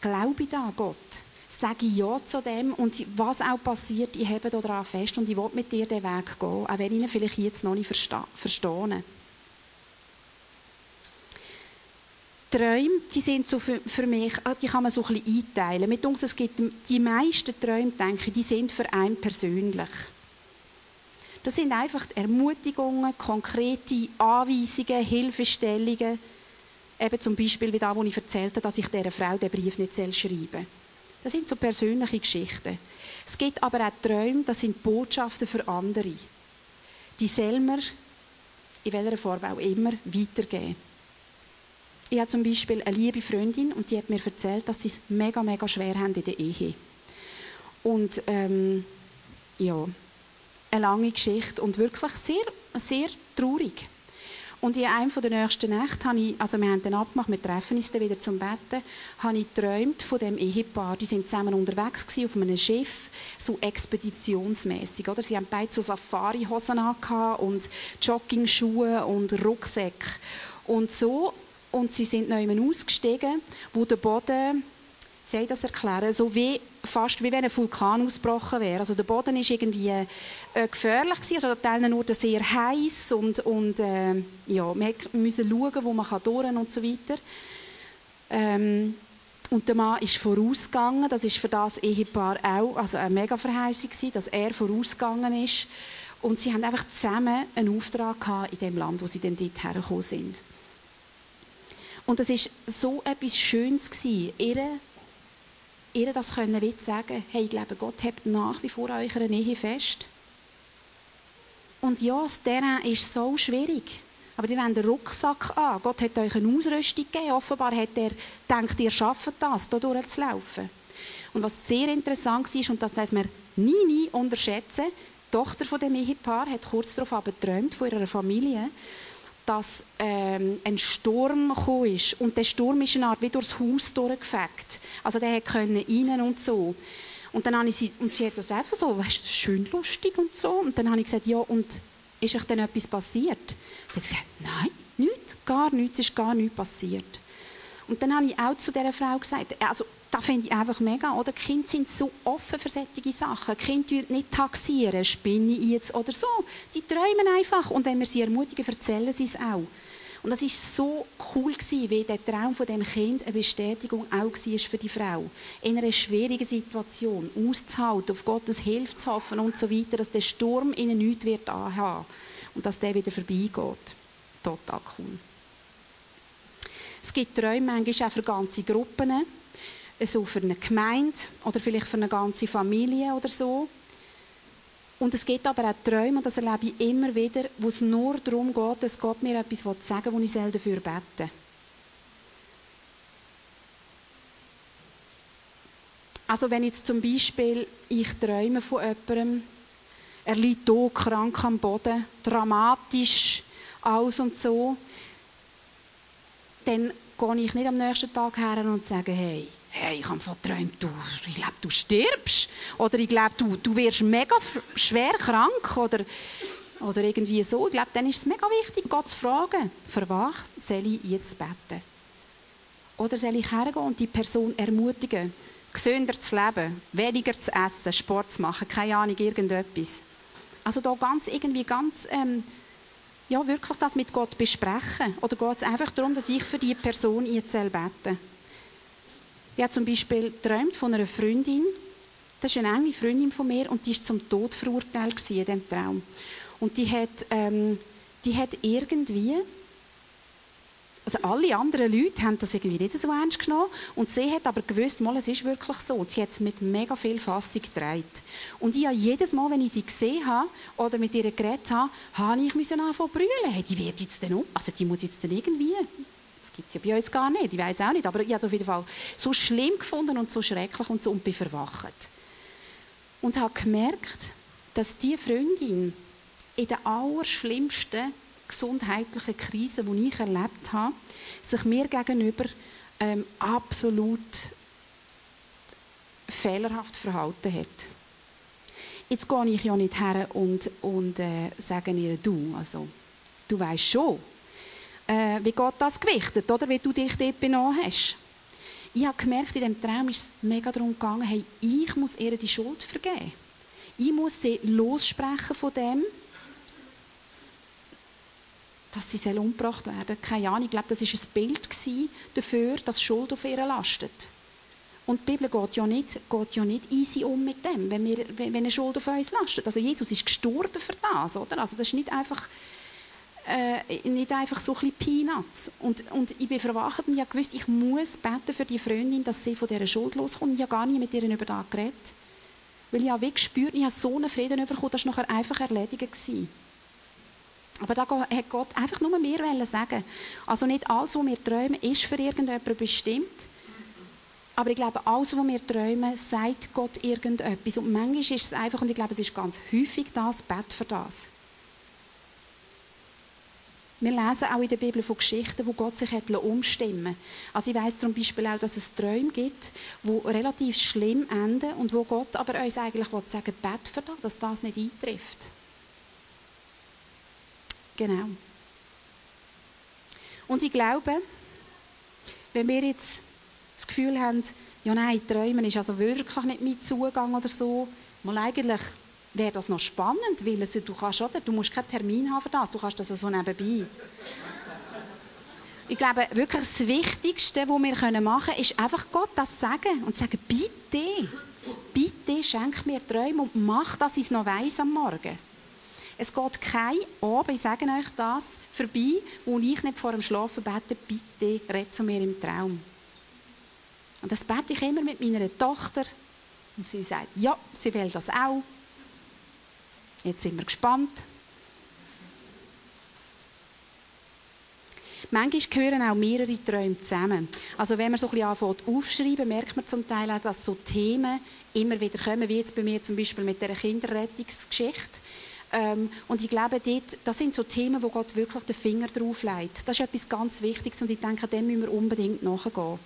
Glaube ich da Gott? Sage Ja zu dem und was auch passiert, ich habe daran fest und ich will mit dir den Weg gehen, auch wenn ich ihn vielleicht jetzt noch nicht verstehe. Träume, die sind so für, für, mich, ah, die kann man so ein bisschen einteilen. Mit uns, es gibt die meisten Träume, denke ich, die sind für einen persönlich. Das sind einfach Ermutigungen, konkrete Anweisungen, Hilfestellungen. Eben zum Beispiel wie da, wo ich erzählt habe, dass ich dieser Frau den Brief nicht schreiben soll. Das sind so persönliche Geschichten. Es gibt aber auch Träume, das sind Botschaften für andere. Die man, in welcher Form auch immer, weitergeben. Ich habe zum Beispiel eine liebe Freundin und die hat mir erzählt, dass sie es mega, mega schwer haben in der Ehe. Und ähm, ja, eine lange Geschichte und wirklich sehr, sehr traurig. Und in einem der nächsten Nächte habe ich, also wir haben dann abgemacht, wir treffen uns dann wieder zum Betten, habe ich geträumt von dem Ehepaar. Die sind zusammen unterwegs gewesen, auf einem Schiff, so expeditionsmäßig, oder? Sie haben beide so Safari-Hosen und Jogging-Schuhe und Rucksäcke. Und so und sie sind noch jemand ausgestiegen, wo der Boden, sie haben das erklären, so wie, fast wie wenn ein Vulkan ausgebrochen wäre. Also der Boden ist irgendwie äh, gefährlich gewesen, also der Teil nur sehr heiß und, und äh, ja, man musste schauen, wo man kann durch und so weiter. Ähm, und der Mann ist vorausgegangen, das ist für das Ehepaar auch also eine mega Verheißung dass er vorausgegangen ist. Und sie haben einfach zusammen einen Auftrag gehabt in dem Land, wo sie dann dort hergekommen sind. Und es war so etwas Schönes gewesen, ihr das können wie sagen, hey, ich glaube, Gott hebt nach wie vor eurer Nähe fest. Und ja, das Terrain ist so schwierig. Aber ihr habt einen Rucksack an. Gott hat euch eine Ausrüstung gegeben. Offenbar hat er gedacht, ihr schafft das, hier durchzulaufen. Und was sehr interessant war, und das darf man nie, nie unterschätzen, die Tochter von dem Ehepaar hat kurz darauf aber geträumt von ihrer Familie, dass ähm, ein Sturm gekommen ist. Und der Sturm ist eine Art wie durchs Haus durchgefegt. Also der konnte rein und so. Und dann habe ich sie, und sie hat das einfach so, weißt schön lustig und so. Und dann habe ich gesagt, ja, und ist euch denn etwas passiert? Dann hat sie gesagt, nein, nichts, gar nichts, ist gar nichts passiert. Und dann habe ich auch zu dieser Frau gesagt, also das finde ich einfach mega, oder? Die Kinder sind so offen für solche Sachen. Die Kinder nicht taxieren, spinne ich jetzt oder so. Die träumen einfach und wenn wir sie ermutigen, erzählen sie es auch. Und das war so cool gewesen, wie der Traum von dem Kind eine Bestätigung auch war für die Frau. In einer schwierigen Situation auszuhalten, auf Gottes Hilfe zu hoffen und so weiter, dass der Sturm ihnen nichts wird anhaben und dass der wieder vorbeigeht. Total cool. Es gibt Träume manchmal auch für ganze Gruppen so für eine Gemeinde oder vielleicht für eine ganze Familie oder so. Und es gibt aber auch Träume, und das erlebe ich immer wieder, wo es nur darum geht, dass Gott mir etwas sagen will, ich dafür bete. Also wenn jetzt zum Beispiel ich träume von jemandem, er liegt hier krank am Boden, dramatisch, alles und so, dann gehe ich nicht am nächsten Tag her und sage, hey, hey, ich habe geträumt, du, ich glaube, du stirbst. Oder ich glaube, du, du wirst mega schwer krank. Oder, oder irgendwie so. Ich glaube, dann ist es mega wichtig, Gott zu fragen, was soll ich jetzt beten? Oder soll ich hergehen und die Person ermutigen, gesünder zu leben, weniger zu essen, Sport zu machen, keine Ahnung, irgendetwas. Also da ganz irgendwie ganz... Ähm, ja, wirklich das mit Gott besprechen? Oder geht es einfach darum, dass ich für die Person jetzt bete? Ich habe zum Beispiel geträumt von einer Freundin, das ist eine enge Freundin von mir und die ist zum Tod verurteilt in diesem Traum. Und die hat, ähm, die hat irgendwie, also alle anderen Leute haben das irgendwie nicht so ernst genommen und sie hat aber gewusst, mal, es ist wirklich so. Und sie hat es mit mega viel Fassung getragen. Und ich habe jedes Mal, wenn ich sie gesehen habe oder mit ihr geredet habe, habe ich anfangen zu brüllen. Die wird jetzt dann um, also die muss jetzt dann irgendwie gibt es ja bei uns gar nicht, ich weiß auch nicht, aber ich habe es auf jeden Fall so schlimm gefunden und so schrecklich und so und bin verwacht. Und habe gemerkt, dass die Freundin in der allerschlimmsten gesundheitlichen Krise, die ich erlebt habe, sich mir gegenüber ähm, absolut fehlerhaft verhalten hat. Jetzt gehe ich ja nicht her und, und äh, sage ihr, du, also, du weißt schon, äh, wie Gott das gewichtet, oder? Wie du dich dort benommen hast. Ich habe gemerkt, in diesem Traum ist es mega darum gegangen, hey, ich muss ihr die Schuld vergeben. Ich muss sie lossprechen von dem, dass sie soll umgebracht werden Keine Ahnung, ich glaube, das war ein Bild dafür, dass Schuld auf ihr lastet. Und die Bibel geht ja nicht, geht ja nicht easy um mit dem, wenn, wir, wenn eine Schuld auf uns lastet. Also Jesus ist gestorben für das, oder? Also das ist nicht einfach äh, nicht einfach so ein bisschen Peanuts. Und, und ich bin verwacht und ich gewusst, ich muss beten für die Freundin, dass sie von dieser Schuld loskommt. Ich habe gar nicht mit ihr über das geredet. Weil ich habe gespürt, ich habe so einen Frieden bekommen, das war nachher einfach erledigt. Gewesen. Aber da hat Gott einfach nur mehr sagen. Also nicht alles, was wir träumen, ist für irgendjemanden bestimmt. Aber ich glaube, alles, was wir träumen, sagt Gott irgendetwas. Und manchmal ist es einfach, und ich glaube, es ist ganz häufig das, Bett für das. Wir lesen auch in der Bibel von Geschichten, wo Gott sich hat umstimmen Also ich weiß zum Beispiel auch, dass es Träume gibt, die relativ schlimm enden und wo Gott aber uns eigentlich sagen bett für das, dass das nicht eintrifft. Genau. Und ich glaube, wenn wir jetzt das Gefühl haben, ja nein, Träumen ist also wirklich nicht mein Zugang oder so, mal eigentlich wäre das noch spannend, weil es, du, kannst, oder, du musst keinen Termin haben für das, du kannst das so nebenbei. Ich glaube, wirklich das Wichtigste, was wir machen können, ist einfach Gott das sagen und sagen, bitte, bitte schenk mir Träume und mach, dass ich es noch weiss am Morgen. Es geht kein Abend, ich sage euch das, vorbei, wo ich nicht vor dem Schlafen bete, bitte red zu mir im Traum. Und das bete ich immer mit meiner Tochter. Und sie sagt, ja, sie will das auch. Jetzt sind wir gespannt. Manchmal gehören auch mehrere Träume zusammen. Also wenn man so ein bisschen anfängt aufschreiben, merkt man zum Teil auch, dass so Themen immer wieder kommen, wie jetzt bei mir zum Beispiel mit der Kinderrettungsgeschichte. Ähm, und ich glaube, dort, das sind so Themen, wo Gott wirklich den Finger drauf legt. Das ist etwas ganz Wichtiges und ich denke, dem müssen wir unbedingt nachgehen.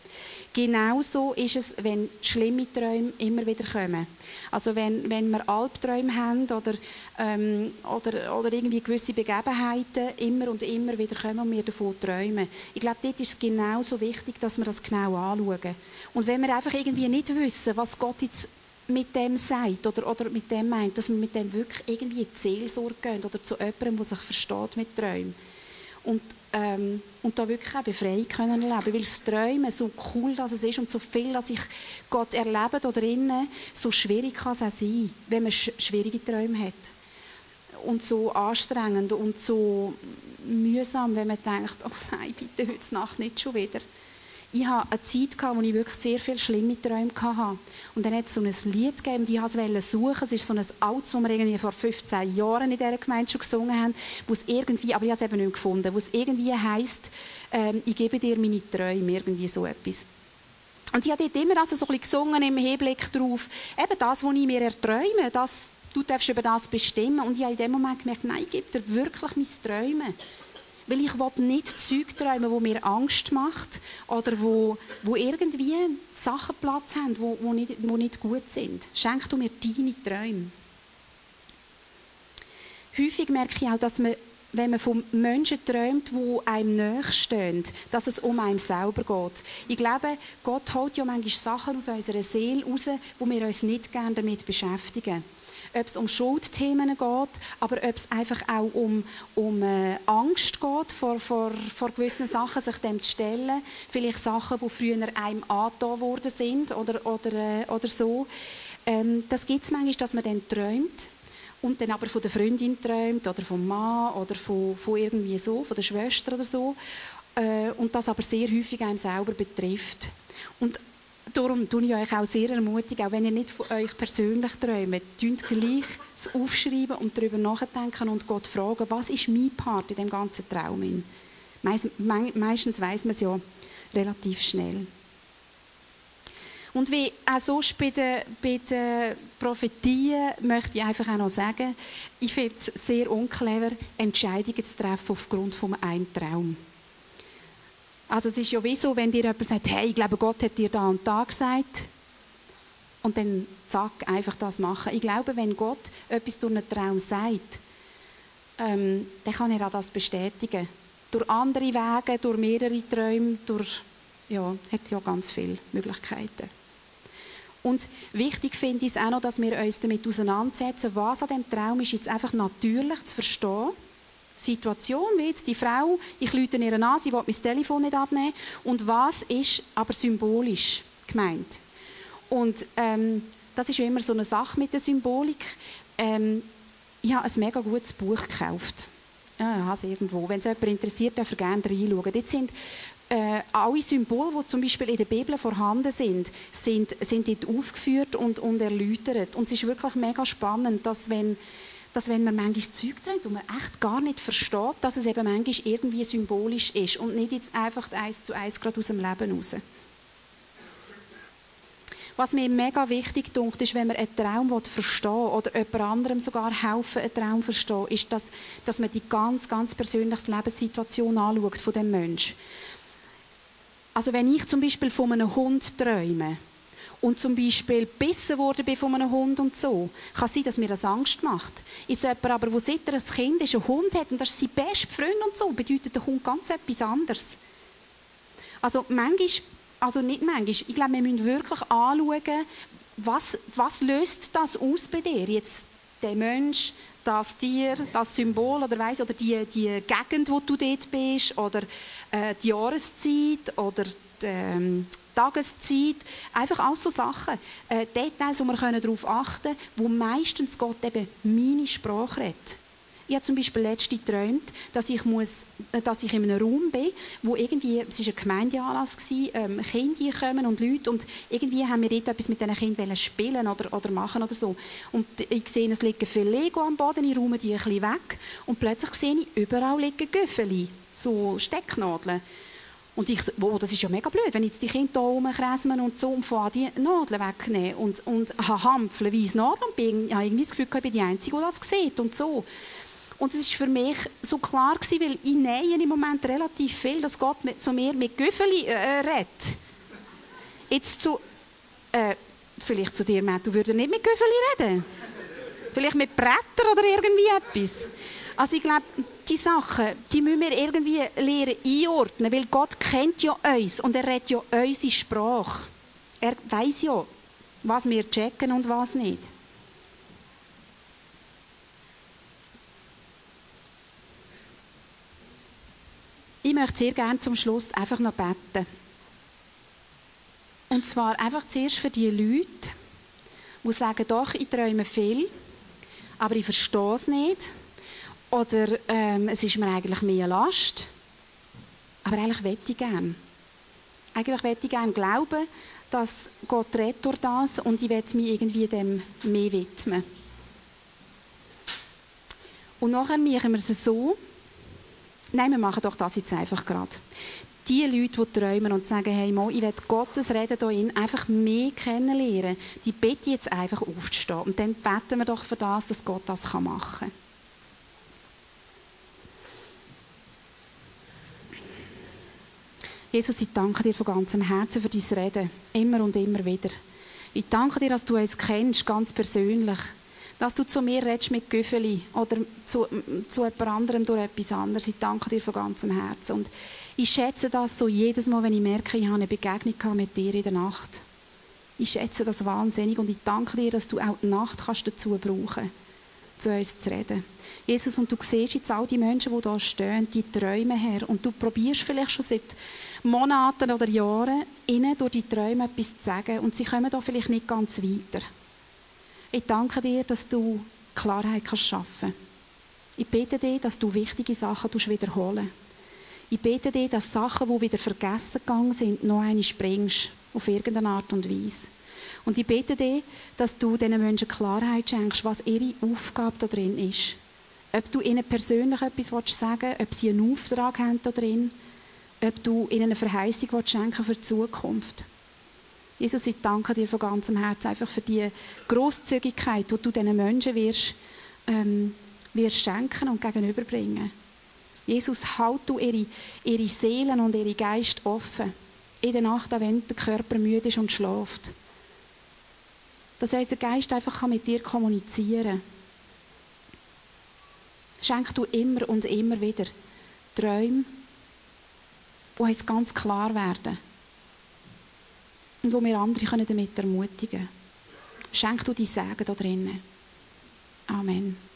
Genauso ist es, wenn schlimme Träume immer wieder kommen. Also wenn, wenn wir Albträume haben oder, ähm, oder, oder irgendwie gewisse Begebenheiten immer und immer wieder kommen und wir davon träumen. Ich glaube, dort ist es genauso wichtig, dass wir das genau anschauen. Und wenn wir einfach irgendwie nicht wissen, was Gott jetzt mit dem sagt oder, oder mit dem meint, dass wir mit dem wirklich irgendwie in die Seelsorge gehen oder zu jemandem, der sich versteht mit Träumen. Und, ähm, und da wirklich auch Befreiung können erleben. Weil das Träumen, so cool dass es ist und so viel, dass ich Gott erlebe da drinnen, so schwierig kann es auch sein, wenn man schwierige Träume hat. Und so anstrengend und so mühsam, wenn man denkt, oh nein, bitte heute Nacht nicht schon wieder ich hatte eine Zeit, wo ich wirklich sehr viele schlimme Träume hatte. Und dann hat es so ein Lied gegeben, und ich wollte es suchen. Es ist so ein altes, das wir irgendwie vor 15 Jahren in dieser Gemeinde schon gesungen haben, wo es irgendwie, aber ich habe es eben nicht gefunden, wo es irgendwie heisst, ähm, ich gebe dir meine Träume, irgendwie so etwas. Und ich habe dort immer also so ein bisschen gesungen im Hinblick darauf, eben das, was ich mir erträume, das, du darfst über das bestimmen. Und ich habe in dem Moment gemerkt, nein, ich gebe dir wirklich meine Träume. Weil ich will nicht Zeug träumen, wo mir Angst macht oder wo, wo irgendwie Sachen Platz haben, wo, wo, nicht, wo nicht gut sind. Schenk du mir deine Träume. Häufig merke ich auch, dass man wenn man von Menschen träumt, die einem näher dass es um einen selber geht. Ich glaube, Gott holt ja manchmal Sachen aus unserer Seele raus, wo wir uns nicht gerne damit beschäftigen ob es um Schuldthemen geht, aber ob es einfach auch um, um äh, Angst geht, vor, vor, vor gewissen Sachen sich dem zu stellen. Vielleicht Sachen, die früher einem angetan worden sind oder, oder, äh, oder so. Ähm, das gibt es manchmal, dass man dann träumt und dann aber von der Freundin träumt oder vom Mann oder von, von irgendwie so, von der Schwester oder so. Äh, und das aber sehr häufig einem selber betrifft. Und darum tue ich euch auch sehr ermutigen, auch wenn ihr nicht von euch persönlich träumt, tünt gleich zu aufschreiben und darüber nachdenken und Gott fragen, was ist mein Part in dem ganzen Traum? meistens weiß man es ja relativ schnell. Und wie auch sonst bei den, bei den Prophetien möchte ich einfach auch noch sagen, ich finde es sehr unclever, Entscheidungen zu treffen aufgrund von einem Traum. Also es ist ja wie so, wenn dir jemand sagt, hey, ich glaube, Gott hat dir da und da gesagt. Und dann zack, einfach das machen. Ich glaube, wenn Gott etwas durch einen Traum sagt, ähm, dann kann er auch das bestätigen. Durch andere Wege, durch mehrere Träume, durch, ja, hat ja ganz viele Möglichkeiten. Und wichtig finde ich es auch noch, dass wir uns damit auseinandersetzen, was an dem Traum ist jetzt einfach natürlich zu verstehen Situation, wie jetzt die Frau, ich lüte ihr an, sie will mein Telefon nicht abnehmen. Und was ist aber symbolisch gemeint? Und ähm, das ist ja immer so eine Sache mit der Symbolik. Ähm, ich habe ein mega gutes Buch gekauft. Ja, ich habe es irgendwo. Wenn es jemand interessiert, darf er gerne reinschauen. Dort sind äh, alle Symbole, die zum Beispiel in der Bibel vorhanden sind, sind, sind dort aufgeführt und, und erläutert. Und es ist wirklich mega spannend, dass wenn dass wenn man manchmal Zeug trägt und man echt gar nicht versteht, dass es eben manchmal irgendwie symbolisch ist und nicht jetzt einfach eins zu eins gerade aus dem Leben raus. Was mir mega wichtig dunkt, ist, wenn man einen Traum verstehen will oder jemand anderem sogar helfen, einen Traum zu verstehen, ist, dass, dass man die ganz, ganz persönliche Lebenssituation anschaut von dem Menschen. Also wenn ich zum Beispiel von einem Hund träume, und zum Beispiel bissen worden bin von einem Hund und so, kann sein, dass mir das Angst macht. Ist jemand aber, der seit er ein Kind ist, einen Hund hat und das ist sein bester Freund und so, bedeutet der Hund ganz etwas anderes. Also manchmal, also nicht manchmal, ich glaube, wir müssen wirklich anschauen, was, was löst das aus bei dir? Jetzt der Mensch, das Tier, das Symbol oder weiss, oder die, die Gegend, wo du dort bist, oder äh, die Jahreszeit, oder die, ähm, Tageszeit, einfach all so Sachen, äh, Details, wo wir darauf achten können, wo meistens Gott eben meine Sprache redet. Ich habe zum Beispiel letztens geträumt, dass ich, muss, äh, dass ich in einem Raum bin, wo irgendwie, es war ein Gemeindeanlass, ähm, Kinder kommen und Leute und irgendwie haben wir dort etwas mit diesen Kindern spielen oder, oder machen oder so. Und ich sehe, es liegen viele Lego am Boden, ich räume die ein bisschen weg und plötzlich sehe ich, überall liegen Göffeli, so Stecknadeln. Und ich, wow, das ist ja mega blöd, wenn jetzt die Kinder hier rumkräsmen und so und von die Nadeln wegnehmen und, und habe hampfenweise Nadeln und bin, habe irgendwie das Gefühl, ich bin die Einzige, die das sieht und so. Und es war für mich so klar gewesen, weil ich nähe im Moment relativ viel, dass Gott mit, zu mir mit Güffeli äh, redet. Jetzt zu, äh, vielleicht zu dir, Matt, du würdest nicht mit Güffeli reden? Vielleicht mit Bretter oder irgendwie etwas? Also ich glaube, die Sachen, die müssen wir irgendwie lernen einordnen, weil Gott kennt ja uns und er redet ja unsere Sprache. Er weiß ja, was wir checken und was nicht. Ich möchte sehr gerne zum Schluss einfach noch beten. Und zwar einfach zuerst für die Leute, die sagen, doch, ich träume viel, aber ich verstehe es nicht oder ähm, es ist mir eigentlich mehr Last. Aber eigentlich möchte ich gerne. Eigentlich möchte ich gerne glauben, dass Gott redet durch das und ich möchte mich irgendwie dem mehr widmen. Und nachher machen wir es so, nein, wir machen doch das jetzt einfach gerade. Die Leute, die träumen und sagen, hey, Mo, ich will Gottes Reden hier einfach mehr kennenlernen, die beten jetzt einfach aufzustehen. Und dann beten wir doch für das, dass Gott das machen kann. Jesus, ich danke dir von ganzem Herzen für dein Reden. Immer und immer wieder. Ich danke dir, dass du uns kennst, ganz persönlich. Dass du zu mir redest mit Güffeli oder zu, zu jemand anderem durch etwas anderes. Ich danke dir von ganzem Herzen. Und ich schätze das so jedes Mal, wenn ich merke, ich habe eine Begegnung mit dir in der Nacht. Ich schätze das wahnsinnig und ich danke dir, dass du auch die Nacht kannst dazu brauchen zu uns zu reden. Jesus, und du siehst jetzt all die Menschen, die da stehen, die träumen her. Und du probierst vielleicht schon seit Monaten oder Jahren, ihnen durch die Träume etwas zu sagen und sie kommen da vielleicht nicht ganz weiter. Ich danke dir, dass du Klarheit kannst schaffen Ich bete dir, dass du wichtige Sachen wiederholen Ich bete dir, dass Sachen, die wieder vergessen gegangen sind, noch eine springst, auf irgendeine Art und Weise. Und ich bete dir, dass du diesen Menschen Klarheit schenkst, was ihre Aufgabe da drin ist. Ob du ihnen persönlich etwas sagen willst, ob sie einen Auftrag haben da drin ob du ihnen eine Verheißung schenken für die Zukunft. Jesus, ich danke dir von ganzem Herzen einfach für die Großzügigkeit, die du diesen Menschen wirst, ähm, wirst schenken und gegenüberbringen. Jesus, halt du ihre, ihre Seelen und ihre Geist offen. In der Nacht, wenn der Körper müde ist und schläft. Dass unser Geist einfach mit dir kommunizieren kann. Schenk du immer und immer wieder Träume, die uns ganz klar werden. Und wo wir andere können damit ermutigen können. Schenk du die Segen da drinnen. Amen.